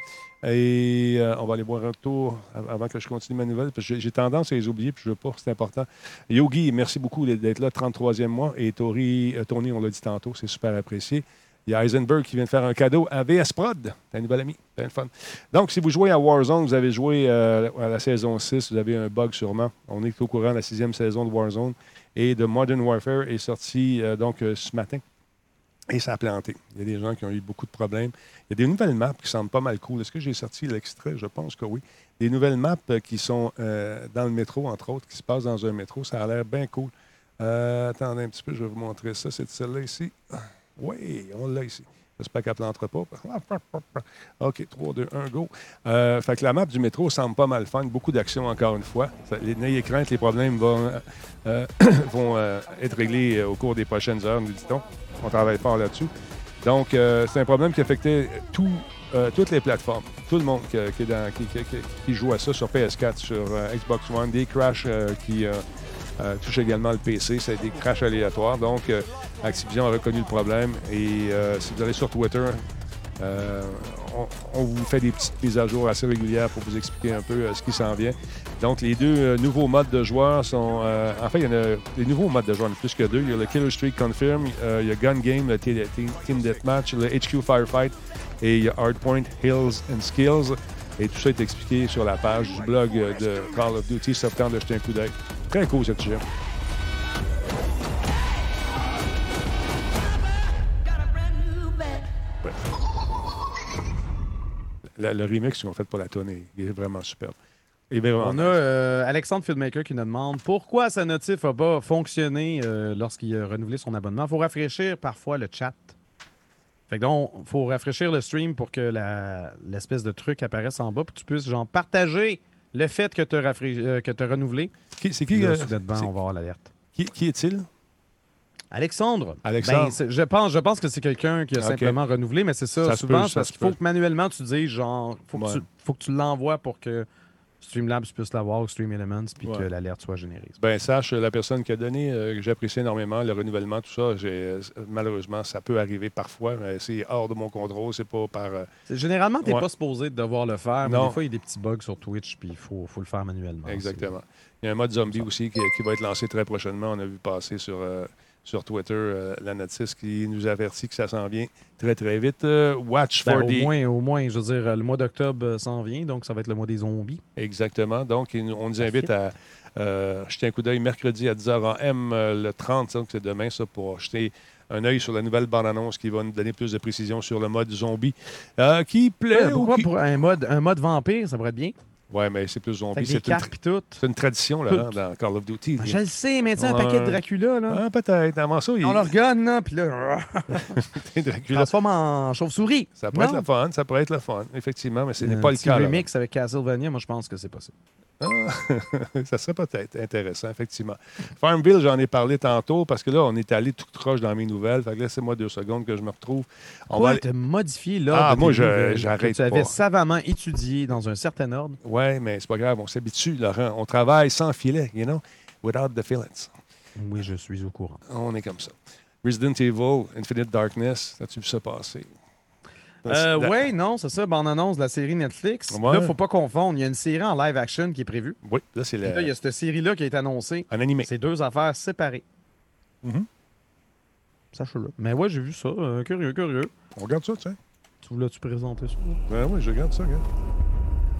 Et euh, on va aller voir un tour av- avant que je continue ma nouvelle, j'ai- tendance à les oublier, puis je veux pas, c'est important. Yogi, merci beaucoup d'être là, 33e mois. Et Tori, euh, Tony, on l'a dit tantôt, c'est super apprécié. Il y a Heisenberg qui vient de faire un cadeau à VS Prod. C'est un nouvel ami. C'est bien fun. Donc, si vous jouez à Warzone, vous avez joué euh, à la saison 6, vous avez un bug sûrement. On est au courant de la sixième saison de Warzone. Et de Modern Warfare est sorti donc ce matin. Et ça a planté. Il y a des gens qui ont eu beaucoup de problèmes. Il y a des nouvelles maps qui semblent pas mal cool. Est-ce que j'ai sorti l'extrait? Je pense que oui. Des nouvelles maps euh, qui sont euh, dans le métro, entre autres, qui se passent dans un métro. Ça a l'air bien cool. Euh, attendez un petit peu, je vais vous montrer ça. C'est celle-là ici. Oui, on l'a ici. J'espère qu'elle ne plantera pas. (laughs) OK, 3, 2, 1, go. Euh, fait que la map du métro semble pas mal fun. Beaucoup d'action, encore une fois. N'ayez crainte, les problèmes vont, euh, (coughs) vont euh, être réglés au cours des prochaines heures, nous dit-on. On travaille fort là-dessus. Donc, c'est un problème qui affectait tout, toutes les plateformes. Tout le monde qui, dans- qui- joue à ça sur PS4, sur Xbox One, des crashs qui euh, touchent également le PC. C'est des crashs aléatoires. Donc, euh, Activision a reconnu le problème. Et euh, si vous allez sur Twitter, on, vous fait des petites mises à jour assez régulières pour vous expliquer un peu ce qui s'en vient. Donc, les deux nouveaux modes de joueurs sont. en fait, il y en a les nouveaux modes de joueurs, il y en a plus que deux. Il y a le Killer Streak Confirm, il y a Gun Game, le Team Deathmatch, le HQ Firefight et il y a Hardpoint Hills and Skills. Et tout ça est expliqué sur la page du blog euh, de Call of Duty, sauf quand de jeter un coup d'œil. Très cool, cette sujet. Le, le remix qu'ils ont fait pour la tonne est, vraiment superbe. Vraiment On a euh, Alexandre Filmmaker qui nous demande pourquoi sa notif n'a pas fonctionné euh, lorsqu'il a renouvelé son abonnement. Il faut rafraîchir parfois le chat. Fait que donc, il faut rafraîchir le stream pour que l'espèce de truc apparaisse en bas, puis tu puisses genre partager le fait que tu as, renouvelé. Qui- C'est Puis qui, là, euh, soudainement, on va avoir l'alerte. qui, qui est-il? Alexandre. Alexandre. Ben, c'est- je, pense, je pense que c'est quelqu'un qui a simplement renouvelé, mais c'est ça. Ça souvent, peut, c'est ça parce qu'il faut que manuellement tu dises genre, faut que, Ouais. tu, faut que tu l'envoies pour que Streamlabs puisse l'avoir Stream Elements, puis Ouais. que l'alerte soit générée. Ben, sache, la personne qui a donné, euh, j'apprécie énormément, le renouvellement, tout ça, j'ai- euh, malheureusement, ça peut arriver parfois, mais c'est hors de mon contrôle, c'est pas par... euh, C'est- Généralement, tu n'es Ouais. pas supposé de devoir le faire, mais Non. des fois, il y a des petits bugs sur Twitch, puis il faut, faut le faire manuellement. exactement. Il y a un mode zombie aussi qui, qui va être lancé très prochainement. On a vu passer sur, euh, sur Twitter euh, la notice qui nous avertit que ça s'en vient très, très vite. Euh, Watch Ben, for au, the... moins, au moins, je veux dire, le mois d'octobre euh, s'en vient, donc ça va être le mois des zombies. Exactement. Donc, on nous invite à euh, jeter un coup d'œil mercredi à 10h en M, le 30, donc c'est demain, ça, pour jeter un œil sur la nouvelle bande-annonce qui va nous donner plus de précision sur le mode zombie. Qui plaît Ouais, ou pourquoi qui- pour un mode, un mode vampire, ça pourrait être bien? Ouais, mais c'est plus zombie. C'est une, tra- tradition, là, Tout. dans Call of Duty. Ah, je le sais, mais tu un paquet de Dracula, là. Ah, peut-être. Avant ça, il On le regarde, là, puis là, (laughs) Dracula. transforme en chauve-souris. Ça pourrait être le fun, ça pourrait être le fun, effectivement, mais ce n'est Un pas le cas. là. remix avec Castlevania, moi, je pense que c'est possible. (laughs) ça serait peut-être intéressant, effectivement. Farmville, j'en ai parlé tantôt parce que là, on est allé tout croche dans mes nouvelles. Fait que laissez-moi deux secondes que je me retrouve. On Quoi, va aller- te modifier l'ordre Ah, moi, j'arrête Tu avais savamment étudié dans un certain ordre? Ouais, mais c'est pas grave, on s'habitue, Laurent. On travaille sans filet, you know, without the fillets. Oui, je suis au courant. On est comme ça. Resident Evil, Infinite Darkness, as-tu vu ça passer? Euh, La- ouais, non, c'est ça, bande annonce de la série Netflix. Ouais. Là, faut pas confondre. Il y a une série en live action qui est prévue. Oui, là, c'est Puis Là, il y a cette série-là qui est annoncée. en animé. C'est deux affaires séparées. Mhm. Sache-le. Mais ouais, j'ai vu ça. Euh, curieux, curieux. On regarde ça, tiens. Tu voulais-tu présenter ça? Ben oui, je regarde ça, regarde.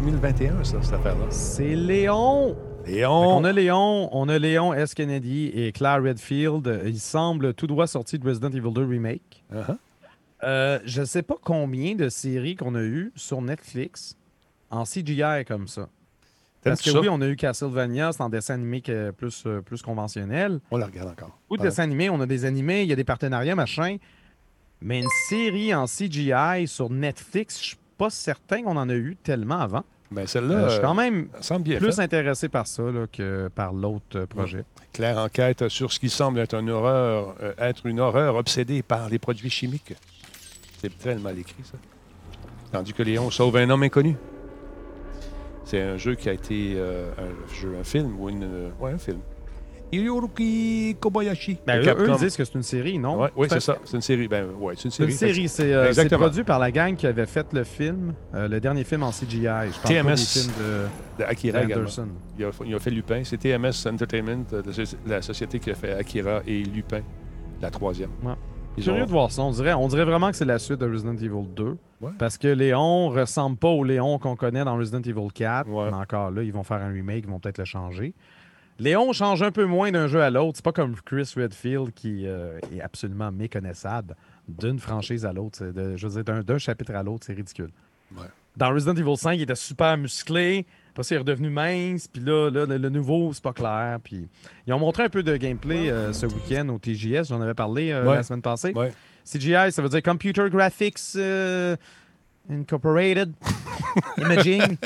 2021, ça, cette affaire-là. C'est Léon! Léon! On a Léon, on a Léon S. Kennedy et Claire Redfield. Ils semblent tout droit sortis de Resident Evil 2 Remake. Uh-huh. Euh, je ne sais pas combien de séries qu'on a eues sur Netflix en CGI comme ça. Parce que ça? oui, on a eu Castlevania, c'est en dessin animé plus, euh, plus conventionnel. On la regarde encore. Ou de dessin animé, on a des animés, il y a des partenariats, machin. Mais une série en CGI sur Netflix, je pas certain qu'on en a eu tellement avant. Ben, celle-là, Euh, je suis quand même plus intéressé par ça là, que par l'autre euh, projet. Claire enquête sur ce qui semble être, une horreur, euh, être une horreur obsédée par les produits chimiques. C'est très mal écrit, ça. Tandis que Léon sauve un homme inconnu. C'est un jeu qui a été euh, un jeu, un film ou une. ouais, un film. Hiroki Kobayashi. Ben, eux, eux, disent que c'est une série, non? Ouais, oui, C'est c'est ça. C'est une série. Ben, ouais, c'est une C'est une série. série, c'est euh, produit par la gang qui avait fait le film, euh, le dernier film en CGI. Je parle pas TMS. des films de De Akira également. Anderson. Il a, il a fait Lupin. C'est TMS Entertainment, euh, la soci- la société qui a fait Akira et Lupin, la troisième. Ouais. Ils Curieux ont- de voir ça. On dirait, on dirait vraiment que c'est la suite de Resident Evil 2. Ouais. Parce que Léon ressemble pas au Léon qu'on connaît dans Resident Evil 4. Ouais. Mais encore là, ils vont faire un remake, ils vont peut-être le changer. Léon change un peu moins d'un jeu à l'autre. C'est pas comme Chris Redfield qui euh, est absolument méconnaissable d'une franchise à l'autre. De- Je veux dire, d'un- d'un chapitre à l'autre, c'est ridicule. Ouais. Dans Resident Evil 5, il était super musclé. Après ça, il est redevenu mince. Puis là, là, le, le nouveau, c'est pas clair. Puis ils ont montré un peu de gameplay euh, ce week-end au TGS. J'en avais parlé euh, Ouais. la semaine passée. Ouais. CGI, ça veut dire Computer Graphics Incorporated (laughs) Imaging.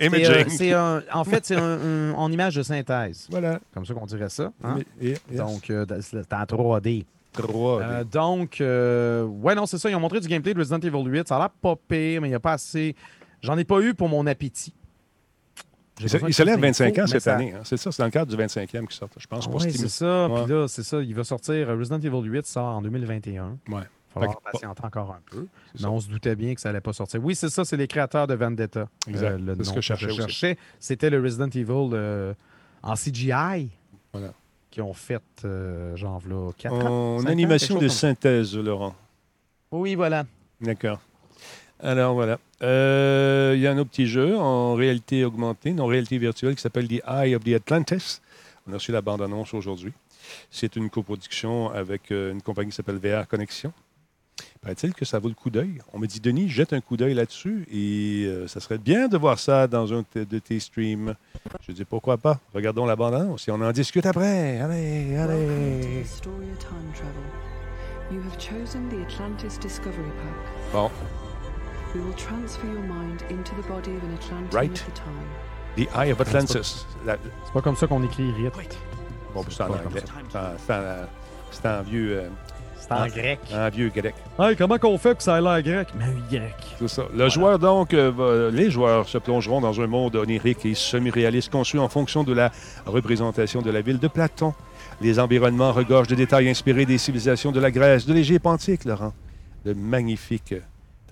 C'est, Imaging. euh, c'est un- en fait, c'est un- un- en image de synthèse. Voilà. Comme ça qu'on dirait ça. hein? Yes. Donc, euh, c'est en 3D. 3D. Euh, donc, euh, ouais, non, c'est ça. Ils ont montré du gameplay de Resident Evil 8. Ça a l'air pas pire, mais il n'y a pas assez. J'en ai pas eu pour mon appétit. J'ai Il, plus 25 d'infos, ans cette ça- année. hein. C'est ça, c'est dans le cadre du 25e qui sort. Je pense Steam. c'est ça. Ouais. Puis là, c'est ça. Il va sortir. Resident Evil 8 sort en 2021. Ouais. Falloir que- patienter encore un peu. Mais ça. on se doutait bien que ça allait pas sortir. Oui, c'est ça, c'est les créateurs de Vendetta. Exact. Euh, le C'est ce que je cherchais. C'était le Resident Evil euh, en CGI Voilà. qui ont fait, euh, genre, là, 4 ans. En ans, animation de synthèse, Laurent. Oui, voilà. D'accord. Alors voilà. Euh, Il y a un autre petit jeu en réalité augmentée, non réalité virtuelle, qui s'appelle The Eye of the Atlantis. On a reçu la bande-annonce aujourd'hui. C'est une coproduction avec une compagnie qui s'appelle VR Connexion. Paraît-il que ça vaut le coup d'œil? On me dit, Denis, jette un coup d'œil là-dessus et euh, ça serait bien de voir ça dans un de tes streams. Je dis, pourquoi pas? Regardons la bande-annonce et on en discute après. Allez, allez. Bon, We will transfer your mind into the body of an Atlantean Right. the Eye of Atlantis. La- C'est pas comme ça qu'on écrit Rit. Bon, c'est en anglais. C'est en vieux, euh, C'est en grec. en vieux grec. Hey, comment qu'on fait que ça a l'air grec? Mais oui, grec. C'est ça. Le joueur, donc, euh, va- les joueurs se plongeront dans un monde onirique et semi-réaliste conçu en fonction de la représentation de la ville de Platon. Les environnements regorgent de détails inspirés des civilisations de la Grèce, de l'Égypte antique, Laurent. De magnifiques.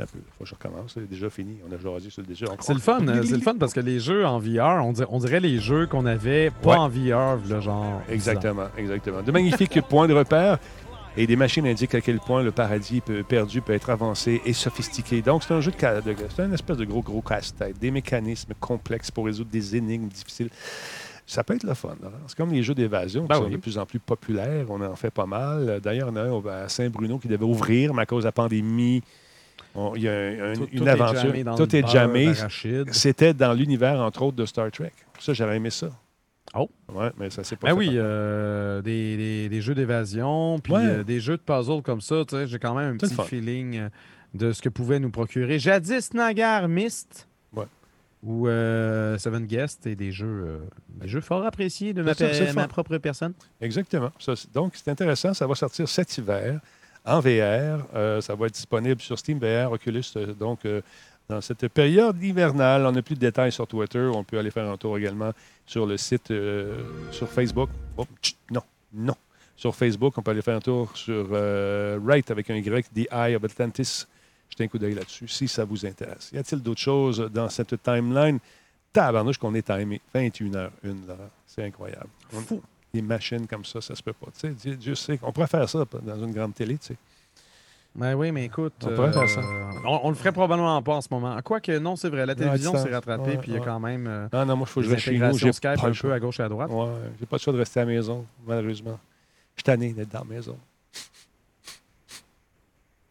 Un peu, faut que je recommence. C'est déjà fini. On a jasé sur le déjà. C'est le fun, c'est le fun parce que les jeux en VR, on dirait, on dirait les jeux qu'on avait pas Ouais. en VR, là, genre. Exactement, exactement. De magnifiques (laughs) points de repère et des machines indiquent à quel point le paradis peut- perdu peut être avancé et sophistiqué. Donc, c'est un jeu de, c'est un espèce de gros, gros casse-tête, des mécanismes complexes pour résoudre des énigmes difficiles. Ça peut être le fun. hein. C'est comme les jeux d'évasion Ben qui sont oui. de plus en plus populaires. On en fait pas mal. D'ailleurs, il y en a un à Saint-Bruno qui devait ouvrir, mais à cause de la pandémie, on- il y a un- un- Tout- une tout est aventure. dans Tout est jamais. C'était dans l'univers, entre autres, de Star Trek. Ça, j'avais aimé ça. Oh. Ouais, mais ça s'est pas Ben fait. oui, euh, des, des- des jeux d'évasion, puis Ouais. euh, des jeux de puzzle comme ça, tu sais, j'ai quand même un petit feeling euh, de ce que pouvait nous procurer. Jadis Nagar. Ouais. Ou euh, Seven Guest et des jeux, des jeux fort appréciés de ma, ça, ma propre personne. Exactement. Ça, donc, c'est intéressant. Ça va sortir cet hiver en VR. Ça va être disponible sur Steam VR, Oculus. donc, dans cette période hivernale, on n'a plus de détails sur Twitter. On peut aller faire un tour également sur le site, euh, sur Facebook. Oh, non, non. Sur Facebook, on peut aller faire un tour sur euh, Right avec un Y, The Eye of Atlantis. Jetez un coup d'œil là-dessus si ça vous intéresse. Y a-t-il d'autres choses dans cette timeline? Tabarnouche qu'on est timé. 21h01, là. C'est incroyable. Fou. Des machines comme ça, ça se peut pas. Tu sais, Dieu, Dieu sait qu'on pourrait faire ça dans une grande télé, tu sais. Ben oui, mais écoute. On pourrait faire ça. On, on le ferait probablement pas en ce moment. Quoique, non, c'est vrai. La télévision s'est rattrapée, Ouais, puis il y a quand même euh, Ah non, moi, faut que je chez nous. J'ai Skype pas un peu à gauche et à droite. Ouais, j'ai pas le choix de rester à la maison, malheureusement. Je suis tanné d'être dans la maison.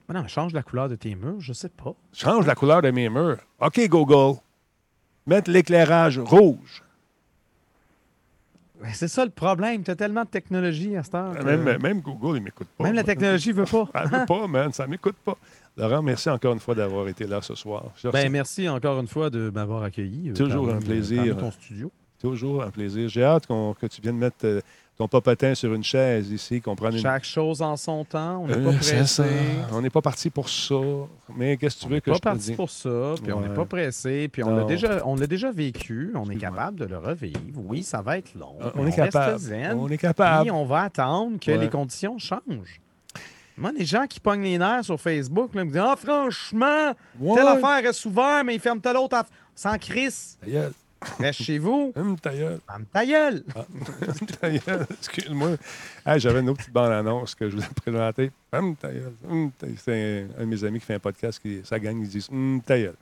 Mais non, change la couleur de tes murs, je sais pas. Change la couleur de mes murs. OK, Google. Mettre l'éclairage rouge. Ben, C'est ça le problème. Tu as tellement de technologie à cette heure. que- Même, même Google, il m'écoute pas. Même la technologie veut pas. (laughs) Elle veut pas, man. Ça m'écoute pas. Laurent, merci encore une fois d'avoir été là ce soir. Ben, merci encore une fois de m'avoir accueilli. euh, Toujours un plaisir. parmi ton studio. Toujours un plaisir. J'ai hâte qu'on- que tu viennes mettre euh, ton papatin sur une chaise ici, qu'on prenne une. Chaque chose en son temps. On n'est Euh, pas pressé. On n'est pas parti pour ça. Mais qu'est-ce que tu veux que pas je te parti dise? pour ça, puis on n'est pas pressé, puis on l'a déjà, on déjà vécu, on est capable de le revivre. Oui, ça va être long. On mais est capable. zen, On est capable. Puis on va attendre que Ouais. les conditions changent. Moi, les gens qui pognent les nerfs sur Facebook, là, me disent Ah, franchement, Ouais. telle affaire reste ouverte, mais ils ferment telle autre affaire. Sans gueule. Reste chez vous. Hum, ta gueule. Ferme ta gueule. Ta gueule. Excuse-moi. Hey, J'avais une autre petite bande-annonce que je vous ai présentée. Hum, ta gueule. Hum, ta- C'est un, un de mes amis qui fait un podcast, qui, sa gang, ils disent Hum, ta gueule.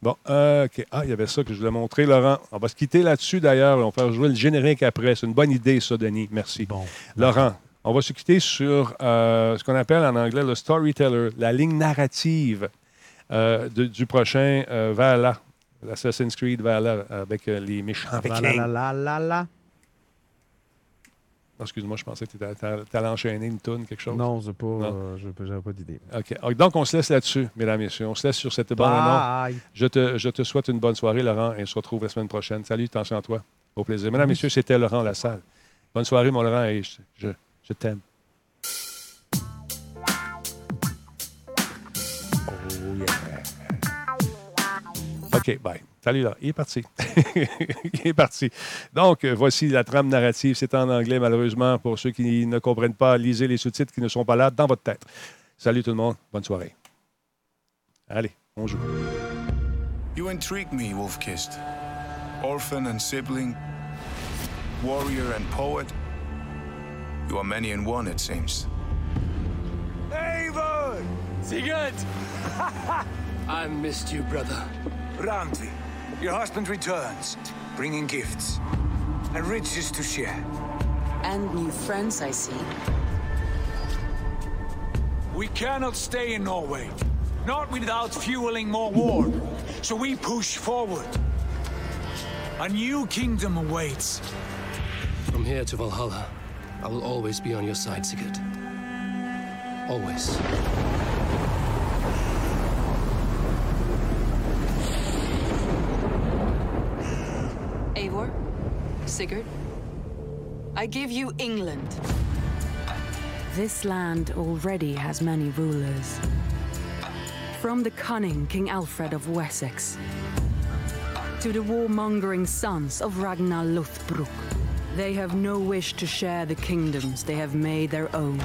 Bon, euh, OK. Ah, il y avait ça que je voulais montrer, Laurent. On va se quitter là-dessus, d'ailleurs. On va faire jouer le générique après. C'est une bonne idée, ça, Denis. Merci. Bon. Laurent, on va se quitter sur euh, ce qu'on appelle en anglais le storyteller, la ligne narrative euh, de- du prochain euh, Valhalla, l'Assassin's Creed Valhalla, avec euh, les méchants La vikings. la la la la. Ah, Excuse-moi, je pensais que tu allais enchaîner une toune, quelque chose. Non, pas, euh, j'ai- j'avais pas d'idée. OK. Ah, Donc, on se laisse là-dessus, mesdames et messieurs. On se laisse sur cette bonne annonce. Je te, je te souhaite une bonne soirée, Laurent, et on se retrouve la semaine prochaine. Salut, attention à toi. Au plaisir. Mesdames et messieurs, c'était Laurent Lassalle. Bonne soirée, mon Laurent, et je, je, je t'aime. Oh yeah. OK, bye. Salut, là. Il est parti. (laughs) Il est parti. Donc, euh, voici la trame narrative. C'est en anglais, malheureusement. Pour ceux qui ne comprennent pas, lisez les sous-titres qui ne sont pas là dans votre tête. Salut tout le monde. Bonne soirée. Allez, on joue. You intrigue me, Wolf-Kissed. Orphan and sibling, warrior and poet. You are many in one, it seems. Eivor! Sigurd! I missed you, brother. Randvi, your husband returns, bringing gifts and riches to share. And new friends, I see. We cannot stay in Norway. Not without fueling more war. So we push forward. A new kingdom awaits. From here to Valhalla, I will always be on your side, Sigurd. Always. Eivor, Sigurd, I give you England. This land already has many rulers. From the cunning King Alfred of Wessex to the warmongering sons of Ragnar Lothbrok. They have no wish to share the kingdoms they have made their own.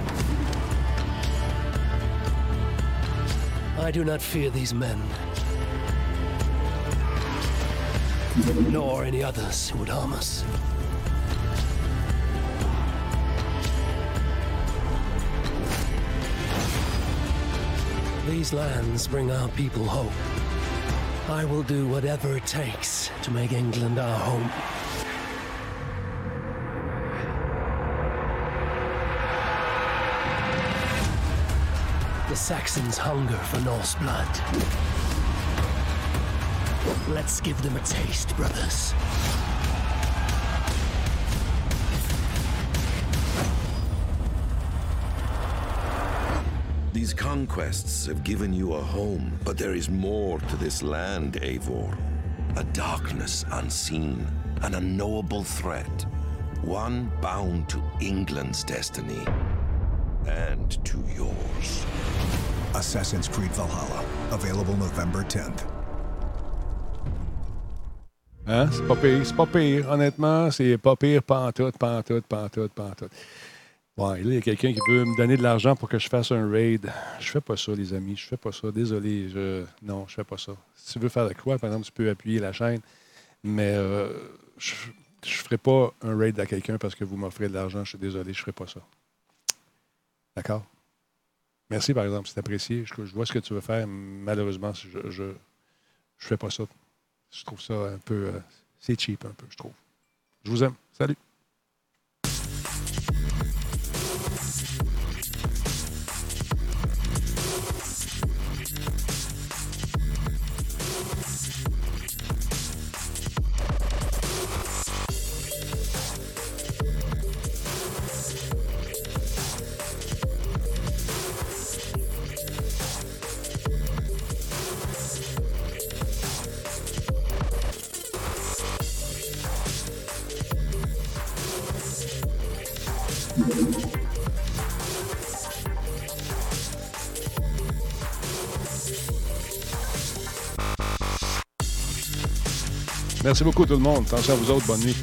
I do not fear these men. Nor any others who would harm us. These lands bring our people hope. I will do whatever it takes to make England our home. The Saxons hunger for Norse blood. Let's give them a taste, brothers. These conquests have given you a home, but there is more to this land, Eivor. A darkness unseen, an unknowable threat. One bound to England's destiny and to yours. Assassin's Creed Valhalla. Available November 10th. Hein? C'est pas pire, c'est pas pire. Honnêtement, c'est pas pire, pantoute, pantoute, pantoute, pantoute. Ouais, là, il y a quelqu'un qui veut me donner de l'argent pour que je fasse un raid. Je fais pas ça, les amis. Je fais pas ça. Désolé. Je... Non, je fais pas ça. Si tu veux faire de quoi, par exemple, tu peux appuyer la chaîne. Mais euh, je ne ferai pas un raid à quelqu'un parce que vous m'offrez de l'argent. Je suis désolé, je ferai pas ça. D'accord? Merci, par exemple, c'est apprécié. Je, vois ce que tu veux faire. Malheureusement, je je, je fais pas ça. Je trouve ça un peu. euh, c'est cheap, un peu, je trouve. Je vous aime. Salut. Merci beaucoup tout le monde. Attention à vous autres. Bonne nuit.